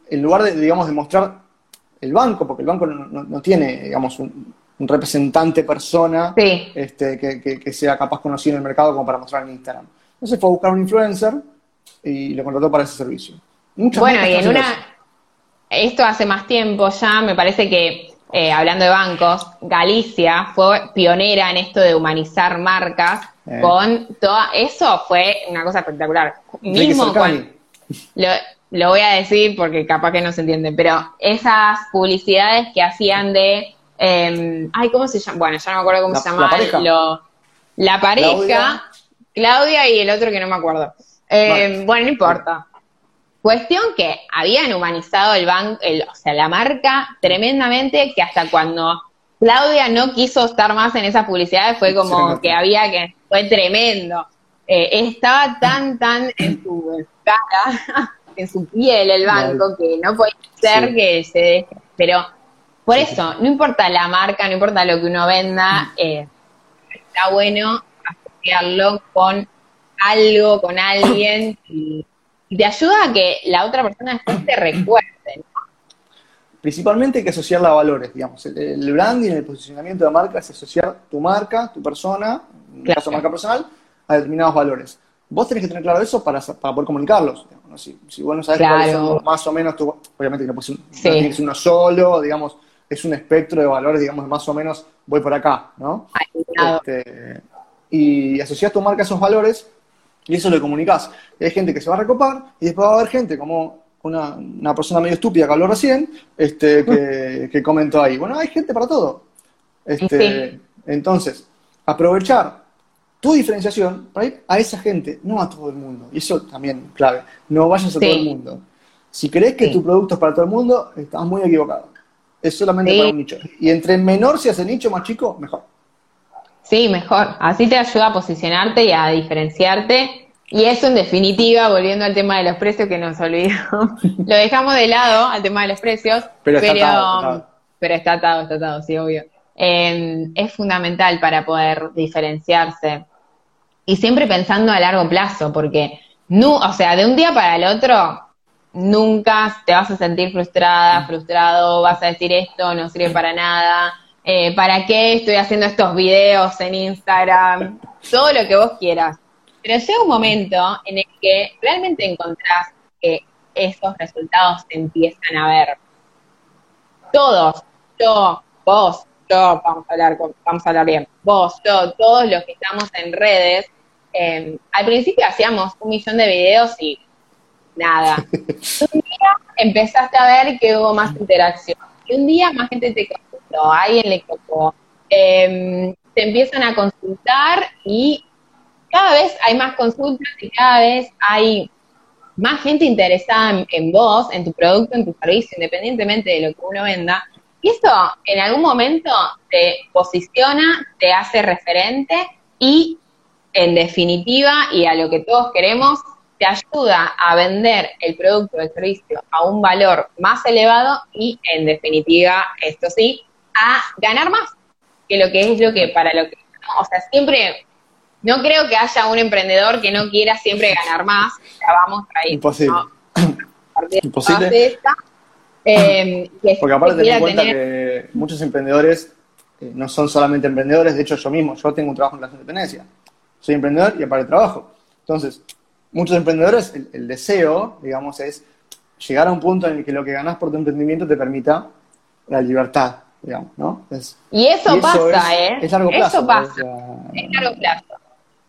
en lugar de, digamos, de mostrar el banco, porque el banco no, tiene, digamos, un, representante persona este, que, sea capaz conocido en el mercado como para mostrar en Instagram. Entonces fue a buscar un influencer y lo contrató para ese servicio. bueno, y en una. Esto hace más tiempo ya, me parece que eh, hablando de bancos, Galicia fue pionera en esto de humanizar marcas eh. con toda, eso fue una cosa espectacular. Mismo lo, voy a decir porque capaz que no se entiende, pero esas publicidades que hacían de, eh, ay, ¿cómo se llama? Bueno, ya no me acuerdo cómo se llama. La pareja, Claudia. y el otro que no me acuerdo. Em, bueno, no importa. Cuestión que habían humanizado el banco, o sea, la marca tremendamente, que hasta cuando Claudia no quiso estar más en esas publicidades fue como que había que, fue tremendo. Eh, estaba tan, tan en su cara, [LAUGHS] en su piel el banco, que no puede ser que se Pero por eso, no importa la marca, no importa lo que uno venda, eh, está bueno asociarlo con algo, con alguien y y te ayuda a que la otra persona después te recuerde. Principalmente hay que asociarla a valores, digamos. El, branding, el posicionamiento de marca es asociar tu marca, tu persona, en caso marca personal, a determinados valores. Vos tenés que tener claro eso para, para poder comunicarlos. Si, si, vos no sabes cuáles son más o menos, tu, obviamente no, puedes, no tienes uno solo, digamos, es un espectro de valores, digamos, más o menos voy por acá, ¿no? Este, y asocias tu marca a esos valores y eso lo comunicas. hay gente que se va a recopar y después va a haber gente como una, persona medio estúpida que habló recién, este, [LAUGHS] que, comentó ahí. Bueno, hay gente para todo. Este, Entonces, aprovechar tu diferenciación para ir a esa gente, no a todo el mundo. Y eso también clave. No vayas a todo el mundo. Si crees que tu producto es para todo el mundo, estás muy equivocado. Es solamente para un nicho. Y entre menor seas el nicho, más chico, mejor. Sí, mejor. Así te ayuda a posicionarte y a diferenciarte. Y eso, en definitiva, volviendo al tema de los precios que nos olvidamos, [LAUGHS] lo dejamos de lado al tema de los precios, pero, está atado, pero está atado, está atado, sí, obvio. Em, es fundamental para poder diferenciarse. Y siempre pensando a largo plazo, porque, no, o sea, de un día para el otro, nunca te vas a sentir frustrada, frustrado, vas a decir esto no sirve para nada, eh, ¿para qué estoy haciendo estos videos en Instagram? Todo lo que vos quieras. Pero llega un momento en el que realmente encontrás que esos resultados se empiezan a ver. Todos, yo, vos, yo, vamos a hablar, vamos a hablar bien, vos, yo, todos los que estamos en redes, em, al principio hacíamos un millón de videos y nada. [LAUGHS] un día empezaste a ver que hubo más interacción. Y un día más gente te alguien le tocó. Em, te empiezan a consultar y cada vez hay más consultas y cada vez hay más gente interesada en, vos, en tu producto, en tu servicio, independientemente de lo que uno venda. Y esto en algún momento te posiciona, te hace referente y en definitiva, y a lo que todos queremos, te ayuda a vender el producto o el servicio a un valor más elevado y en definitiva, esto sí, a ganar más que lo que es lo que para lo que, o sea, siempre, no creo que haya un emprendedor que no quiera siempre ganar más, ya vamos ahí. Imposible. Imposible. Eh, Porque aparte ten en cuenta que muchos emprendedores eh, no son solamente emprendedores, de hecho yo mismo, yo tengo un trabajo en clase de independencia. Soy emprendedor y aparte trabajo. Entonces, muchos emprendedores, el, el, deseo, digamos, es llegar a un punto en el que lo que ganas por tu emprendimiento te permita la libertad, digamos, ¿no? y eso, pasa, ¿eh? Es largo plazo. Eso pasa, es largo plazo.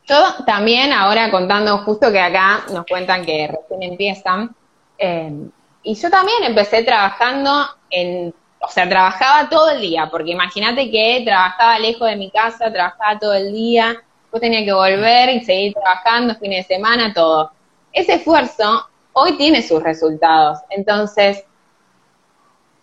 Yo también, ahora contando justo que acá nos cuentan que recién empiezan, eh, y yo también empecé trabajando en, o sea, trabajaba todo el día, porque imagínate que trabajaba lejos de mi casa, trabajaba todo el día, yo tenía que volver y seguir trabajando fines de semana, todo. Ese esfuerzo hoy tiene sus resultados. Entonces,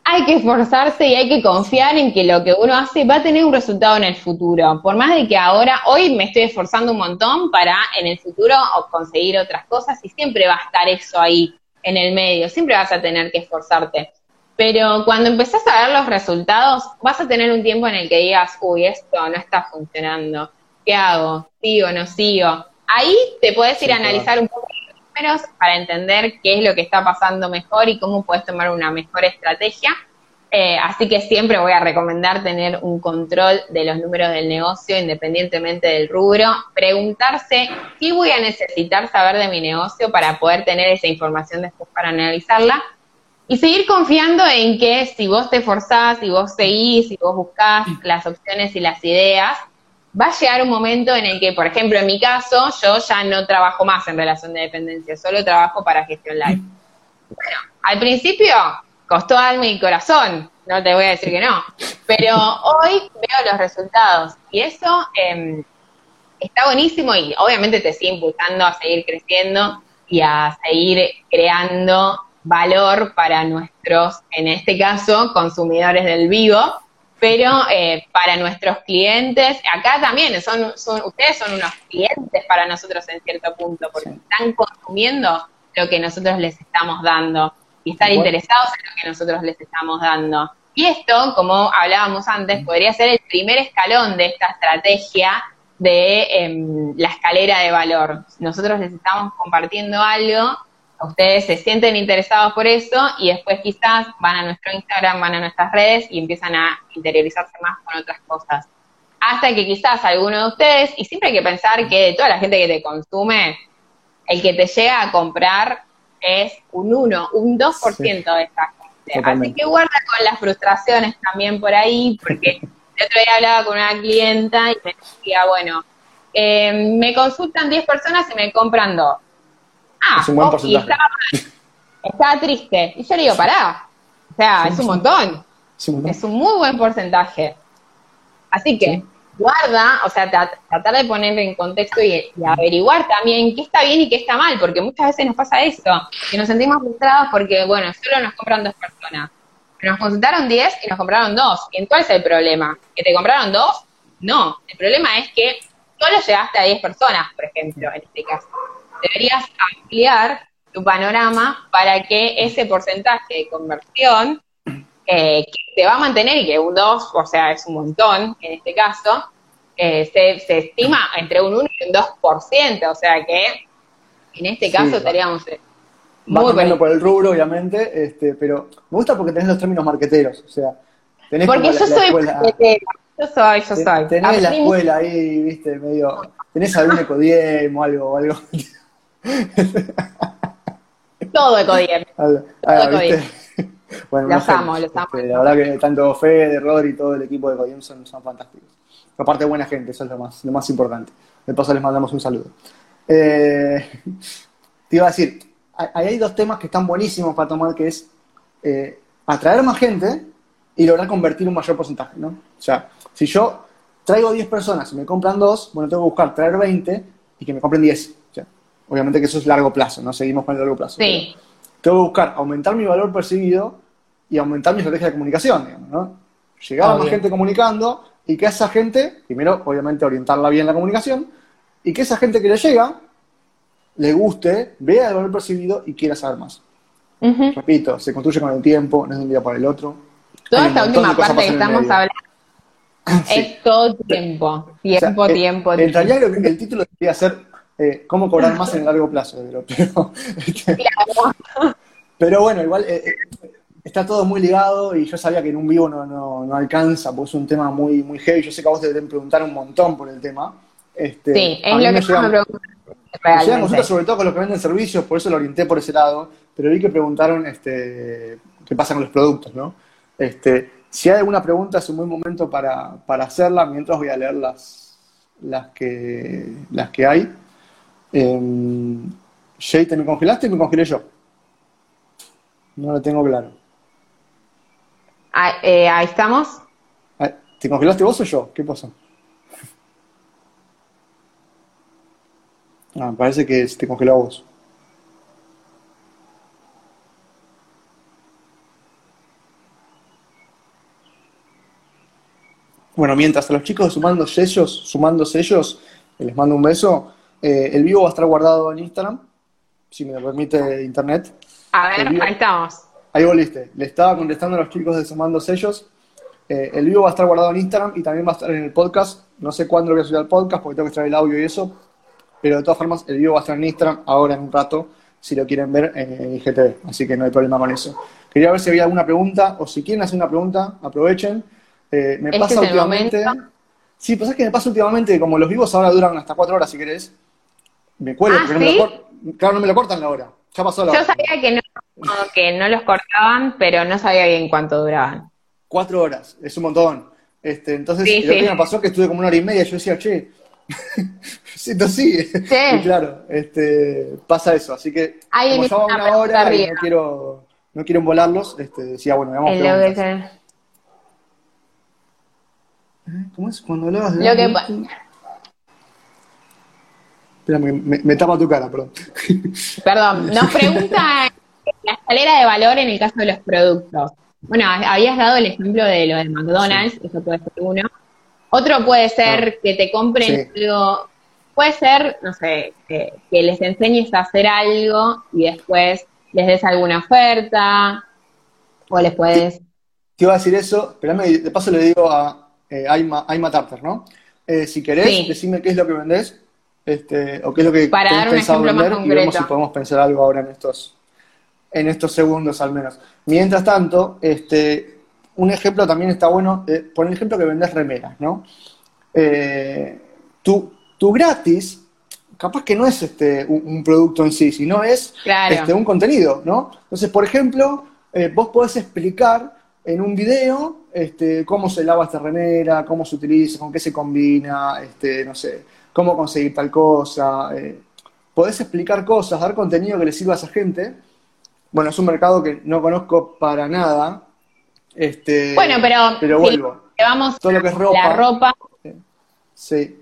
hay que esforzarse y hay que confiar en que lo que uno hace va a tener un resultado en el futuro. Por más de que ahora, hoy me estoy esforzando un montón para en el futuro conseguir otras cosas y siempre va a estar eso ahí en el medio, siempre vas a tener que esforzarte. Pero cuando empezás a ver los resultados, vas a tener un tiempo en el que digas, uy, esto no está funcionando, ¿qué hago? ¿Sigo o no sigo? Ahí te puedes ir a analizar un poco números para entender qué es lo que está pasando mejor y cómo puedes tomar una mejor estrategia. Eh, así que siempre voy a recomendar tener un control de los números del negocio independientemente del rubro, preguntarse qué voy a necesitar saber de mi negocio para poder tener esa información después para analizarla. Y seguir confiando en que si vos te esforzás, si vos seguís, si vos buscás las opciones y las ideas, va a llegar un momento en el que, por ejemplo, en mi caso, yo ya no trabajo más en relación de dependencia, solo trabajo para gestión live. Bueno, al principio costó alma y corazón, no te voy a decir que no, pero hoy veo los resultados y eso em, está buenísimo y obviamente te sigue impulsando a seguir creciendo y a seguir creando valor para nuestros, en este caso, consumidores del vivo, pero eh, para nuestros clientes, acá también son, son, ustedes son unos clientes para nosotros en cierto punto, porque están consumiendo lo que nosotros les estamos dando y están interesados en lo que nosotros les estamos dando. Y esto, como hablábamos antes, podría ser el primer escalón de esta estrategia de em, la escalera de valor. Nosotros les estamos compartiendo algo ustedes se sienten interesados por eso y después quizás van a nuestro Instagram, van a nuestras redes y empiezan a interiorizarse más con otras cosas. Hasta que quizás alguno de ustedes, y siempre hay que pensar que de toda la gente que te consume, el que te llega a comprar es un 1, un 2% de esta gente. Así que guarda con las frustraciones también por ahí, porque [LAUGHS] el otro día hablaba con una clienta y me decía, bueno, eh, me consultan 10 personas y me compran dos. Ah, es un buen porcentaje. estaba, triste. Y yo le digo, pará. O sea, es un montón. Es un muy buen porcentaje. Así que guarda, o sea, tratar de poner en contexto y, averiguar también qué está bien y qué está mal, porque muchas veces nos pasa eso, que nos sentimos frustrados porque, bueno, solo nos compran dos personas. Nos consultaron 10 y nos compraron dos. ¿Y cuál es el problema? ¿Que te compraron dos? No, el problema es que solo llegaste a 10 personas, por ejemplo, en este caso. Deberías ampliar tu panorama para que ese porcentaje de conversión eh, que se va a mantener y que un 2, o sea, es un montón en este caso, eh, se, estima entre un 1 y un 2%, o sea que en este caso estaríamos... Eh, va cambiando por el rubro, obviamente, este, pero me gusta porque tenés los términos marqueteros, o sea, tenés Porque yo soy marquetera, yo soy, yo soy. Tenés la escuela ahí, viste, medio, tenés algún ecodiem o algo, o algo. Todo ecodiem. [LAUGHS] Todo ecodiem. Bueno, los amo, los amo. Este, la verdad que tanto Fede, Rodri y todo el equipo de Codium son, fantásticos. Aparte, buena gente, eso es lo más, lo más importante. De paso, les mandamos un saludo. Eh, [LAUGHS] te iba a decir, ahí hay dos temas que están buenísimos para tomar, que es eh, atraer más gente y lograr convertir un mayor porcentaje, ¿no? O sea, si yo traigo 10 personas y me compran dos, bueno, tengo que buscar traer 20 y que me compren 10. obviamente que eso es largo plazo, ¿no? Seguimos con el largo plazo. Sí tengo que buscar aumentar mi valor percibido y aumentar mi estrategia de comunicación, digamos, ¿no? Llegar a más gente comunicando y que esa gente, primero, obviamente, orientarla bien la comunicación, y que esa gente que le llega, le guste, vea el valor percibido y quiera saber más. Repito, se construye con el tiempo, no es de un día para el otro. Toda esta última parte que estamos hablando [LAUGHS] es todo tiempo, tiempo, tiempo, En realidad el título debería ser eh, cómo cobrar más en el largo plazo, pero, [LAUGHS] este, pero bueno, igual eh, eh, está todo muy ligado y yo sabía que en un vivo no, no, alcanza, porque es un tema muy, muy heavy. Yo sé que a vos te deben preguntar un montón por el tema. Este, sí, es lo que me llegan, me sobre todo con los que venden servicios, por eso lo orienté por ese lado, pero vi que preguntaron este, qué pasa con los productos, ¿no? Este, si hay alguna pregunta, es un buen momento para, para hacerla, mientras voy a leer las, las, que, las que hay. Eh, Jay, ¿te me congelaste y me congelé yo? No lo tengo claro. Ah, eh, ahí estamos. Ah, ¿Te congelaste vos o yo? ¿Qué pasó? Ah, parece que te congeló vos. Bueno, mientras a los chicos sumando sellos, sumando sellos, les mando un beso. Eh, el vivo va a estar guardado en Instagram, si me lo permite internet. A ver, ahí estamos. Ahí volviste. Le estaba contestando a los chicos de Sumando Sellos. Eh, el vivo va a estar guardado en Instagram y también va a estar en el podcast. No sé cuándo lo voy a subir al podcast porque tengo que traer el audio y eso. Pero de todas formas, el vivo va a estar en Instagram ahora en un rato, si lo quieren ver en, IGTV. Así que no hay problema con eso. Quería ver si había alguna pregunta o si quieren hacer una pregunta, aprovechen. Eh, me este pasa últimamente. Sí, pues es que me pasa últimamente, como los vivos ahora duran hasta cuatro horas si querés, me cuelgo, ¿Ah, no claro, no me lo cortan la hora. Ya pasó la Yo sabía que no, que no los cortaban, pero no sabía bien cuánto duraban. Cuatro horas, es un montón. Este, entonces, lo que me pasó que estuve como una hora y media, yo decía, che, [LAUGHS] siento sí. Y claro, este, pasa eso. Así que, como ya va una hora y no quiero, no quiero embolarlos, este, decía, bueno, vamos a ¿Cómo es? Cuando hablabas de... Lo que, me, tapa tu cara, perdón. Perdón, [LAUGHS] nos pregunta la escalera de valor en el caso de los productos. Bueno, habías dado el ejemplo de lo de McDonald's, eso puede ser uno. Otro puede ser que te compren algo, puede ser, no sé, que, les enseñes a hacer algo y después les des alguna oferta, o les puedes... Te iba a decir eso, pero de paso le digo a eh, Aima, Tartar, ¿no? Eh, si querés, decime qué es lo que vendés este, o qué es lo que Para dar un ejemplo más concreto. y vemos si podemos pensar algo ahora en estos, en estos segundos al menos. Mientras tanto, este, un ejemplo también está bueno, eh, por el ejemplo que vendes remeras, ¿no? Eh, tu, gratis, capaz que no es este, un, producto en sí, sino es este, un contenido, ¿no? Entonces, por ejemplo, eh, vos podés explicar en un video este, cómo se lava esta remera, cómo se utiliza, con qué se combina, este, no sé, cómo conseguir tal cosa. Eh, podés explicar cosas, dar contenido que le sirva a esa gente. Bueno, es un mercado que no conozco para nada. Este, bueno, pero, pero vuelvo. llevamos todo lo que es ropa, la ropa. Sí.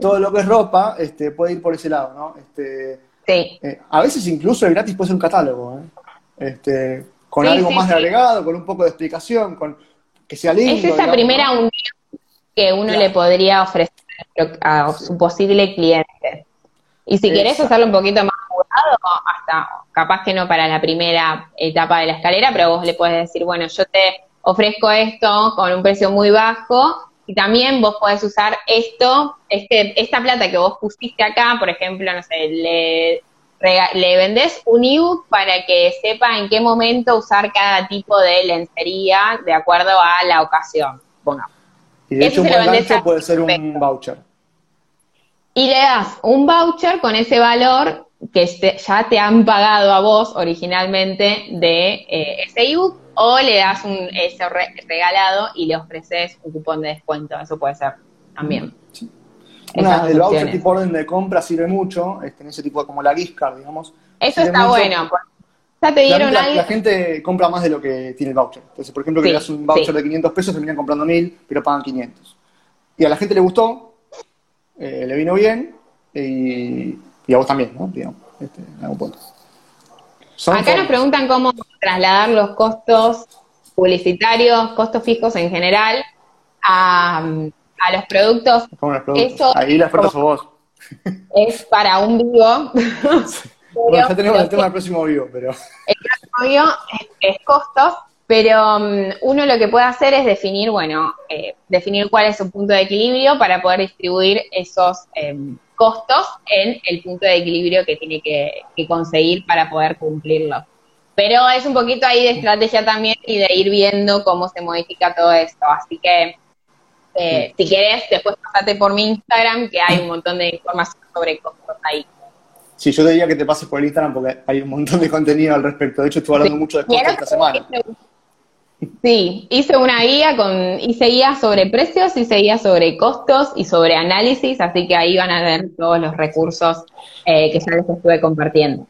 Todo lo que es ropa este, puede ir por ese lado, ¿no? Este, sí. Eh, a veces incluso el gratis puede ser un catálogo, ¿eh? Este, con algo más de agregado, con un poco de explicación, con que sea lindo. Es esa primera unión que uno le podría ofrecer a su posible cliente. Y si querés hacerlo un poquito más hasta capaz que no para la primera etapa de la escalera, pero vos le puedes decir, bueno, yo te ofrezco esto con un precio muy bajo y también vos podés usar esto, este, esta plata que vos pusiste acá, por ejemplo, no sé, le, le vendés un ebook para que sepa en qué momento usar cada tipo de lencería de acuerdo a la ocasión. Bueno, y de hecho un buen puede ser un voucher. Y le das un voucher con ese valor que ya te han pagado a vos originalmente de eh, ese ebook o le das un ese regalado y le ofreces un cupón de descuento. Eso puede ser también. el voucher tipo orden de compra sirve mucho, este, en ese tipo de como la gift digamos. Eso está bueno. Ya te dieron la, la, gente compra más de lo que tiene el voucher. Entonces, por ejemplo, que le das un voucher de 500 pesos, terminan comprando 1000, pero pagan 500. Y a la gente le gustó, eh, le vino bien, y, a vos también, ¿no? Digamos, este, en algún punto. Acá nos preguntan cómo trasladar los costos publicitarios, costos fijos en general, a, los productos. Eso, Ahí la oferta sos vos. Es para un vivo. bueno, ya tenemos el tema del próximo vivo, pero. El próximo vivo es, costos, pero um, uno lo que puede hacer es definir, bueno, eh, definir cuál es su punto de equilibrio para poder distribuir esos em, costos en el punto de equilibrio que tiene que, conseguir para poder cumplirlo. Pero es un poquito ahí de estrategia también y de ir viendo cómo se modifica todo esto. Así que eh, si quieres, después pasate por mi Instagram, que hay un montón de información sobre costos ahí. Sí, yo te diría que te pases por el Instagram porque hay un montón de contenido al respecto. De hecho, estuve hablando mucho de costos esta semana. Sí, hice una guía con, hice guía sobre precios, hice guía sobre costos y sobre análisis, así que ahí van a ver todos los recursos eh, que ya les estuve compartiendo.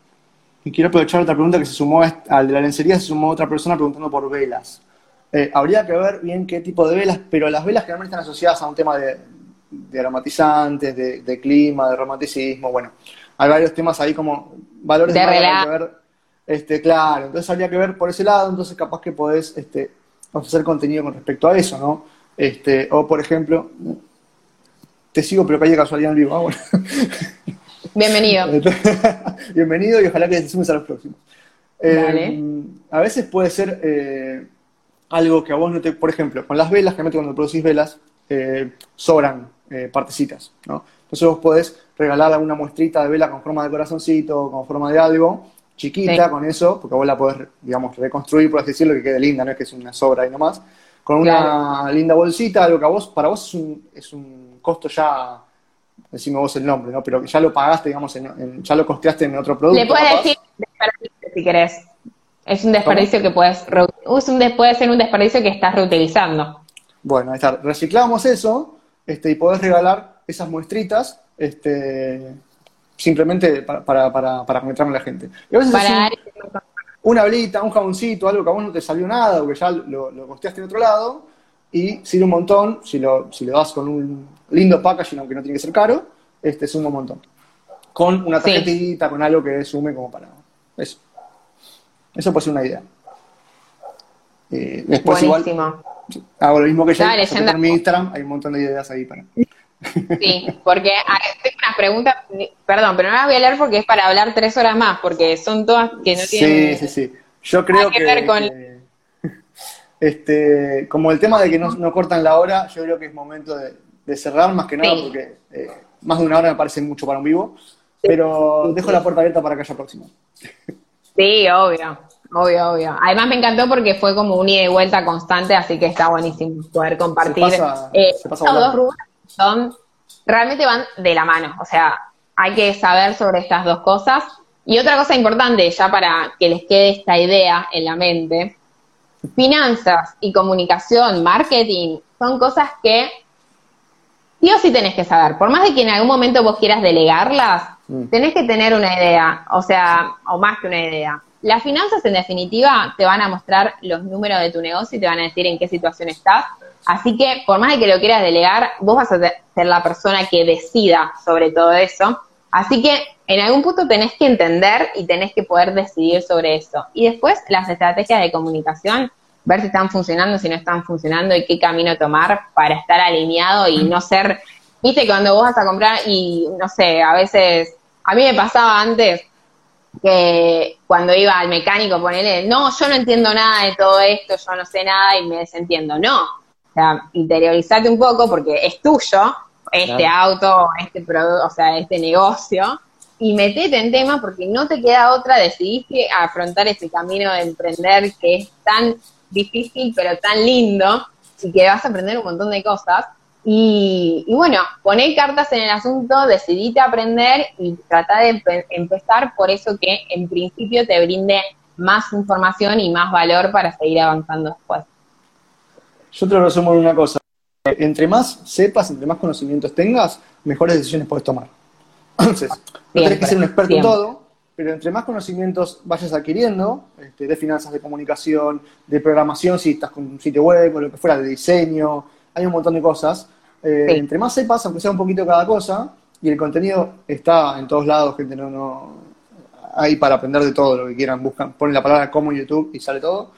Y quiero aprovechar otra pregunta que se sumó al de la lencería, se sumó otra persona preguntando por velas. Eh, habría que ver bien qué tipo de velas, pero las velas generalmente están asociadas a un tema de, aromatizantes, de, clima, de romanticismo, bueno, hay varios temas ahí como valores de, ver este, claro, entonces habría que ver por ese lado, entonces capaz que podés este, ofrecer contenido con respecto a eso, ¿no? Este, o por ejemplo, te sigo pero cae de casualidad en vivo, ah, Bienvenido. [LAUGHS] Bienvenido y ojalá que te sumes a los próximos. Eh, a veces puede ser eh, algo que a vos no te, por ejemplo, con las velas, generalmente cuando producís velas, eh, sobran partecitas, ¿no? Entonces vos podés regalar alguna muestrita de vela con forma de corazoncito, con forma de algo, chiquita con eso, porque vos la podés, digamos, reconstruir, por así decirlo, que quede linda, no es que es una sobra ahí nomás, con una linda bolsita, algo que a vos, para vos es un, es un costo ya, decime vos el nombre, ¿no? Pero que ya lo pagaste, digamos, en, ya lo costeaste en otro producto. Le puedes decir desperdicio si querés. Es un desperdicio que puedes, es un, puede ser un desperdicio que estás reutilizando. Bueno, ahí está. Reciclamos eso este, y podés regalar esas muestritas este, simplemente para, para, para, para a la gente. Y a veces una velita, un jaboncito, algo que a vos no te salió nada, o que ya lo, lo costeaste en otro lado, y sirve un montón, si lo, si lo das con un lindo packaging, aunque no tiene que ser caro, este suma un montón. Con una tarjetita, con algo que sume como para eso. Eso puede ser una idea. Eh, después igual hago lo mismo que ya en mi Instagram, hay un montón de ideas ahí para. Sí, porque tengo una pregunta, perdón, pero no la voy a leer porque es para hablar tres horas más, porque son todas que no tienen. Sí, sí, sí. Yo creo que, ver con... este, como el tema de que no, cortan la hora, yo creo que es momento de, cerrar más que nada, porque eh, más de una hora me parece mucho para un vivo, pero dejo la puerta abierta para que haya próximo. Sí, obvio. Obvio, obvio. Además me encantó porque fue como un ida y vuelta constante, así que está buenísimo poder compartir. Eh, dos rubros son, realmente van de la mano. O sea, hay que saber sobre estas dos cosas. Y otra cosa importante, ya para que les quede esta idea en la mente, finanzas y comunicación, marketing, son cosas que sí o sí tenés que saber. Por más de que en algún momento vos quieras delegarlas, mm. tenés que tener una idea, o sea, o más que una idea. Las finanzas, en definitiva, te van a mostrar los números de tu negocio y te van a decir en qué situación estás. Así que, por más de que lo quieras delegar, vos vas a ser la persona que decida sobre todo eso. Así que, en algún punto tenés que entender y tenés que poder decidir sobre eso. Y después, las estrategias de comunicación, ver si están funcionando, si no están funcionando y qué camino tomar para estar alineado y no ser, viste, cuando vos vas a comprar y, no sé, a veces, a mí me pasaba antes, que cuando iba al mecánico, ponele, no, yo no entiendo nada de todo esto, yo no sé nada y me desentiendo. No, sea, interiorizate un poco porque es tuyo este auto, este producto, o sea, este negocio, y metete en tema porque no te queda otra, decidiste afrontar ese camino de emprender que es tan difícil pero tan lindo y que vas a aprender un montón de cosas y, bueno, poné cartas en el asunto, decidite aprender y trata de empezar por eso que en principio te brinde más información y más valor para seguir avanzando después. Yo te lo resumo en una cosa. Entre más sepas, entre más conocimientos tengas, mejores decisiones puedes tomar. Entonces, no tenés que ser un experto en todo, pero entre más conocimientos vayas adquiriendo, este, de finanzas, de comunicación, de programación, si estás con un sitio web o lo que fuera, de diseño, hay un montón de cosas, eh, entre más sepas, aunque sea un poquito cada cosa, y el contenido está en todos lados, gente, no, no, hay para aprender de todo lo que quieran, buscan, ponen la palabra como YouTube y sale todo.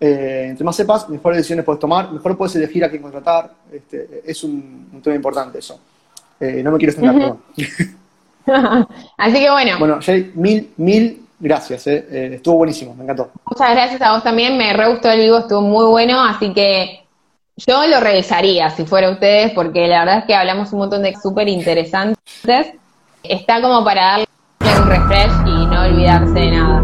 Eh, entre más sepas, mejores decisiones puedes tomar, mejor puedes elegir a quién contratar, este, es un, tema importante eso. Eh, no me quiero extender, [LAUGHS] Así que bueno. Bueno, Jay, mil, mil gracias, estuvo buenísimo, me encantó. Muchas gracias a vos también, me re gustó el vivo, estuvo muy bueno, así que yo lo revisaría si fuera ustedes, porque la verdad es que hablamos un montón de súper interesantes. Está como para darle un refresh y no olvidarse de nada.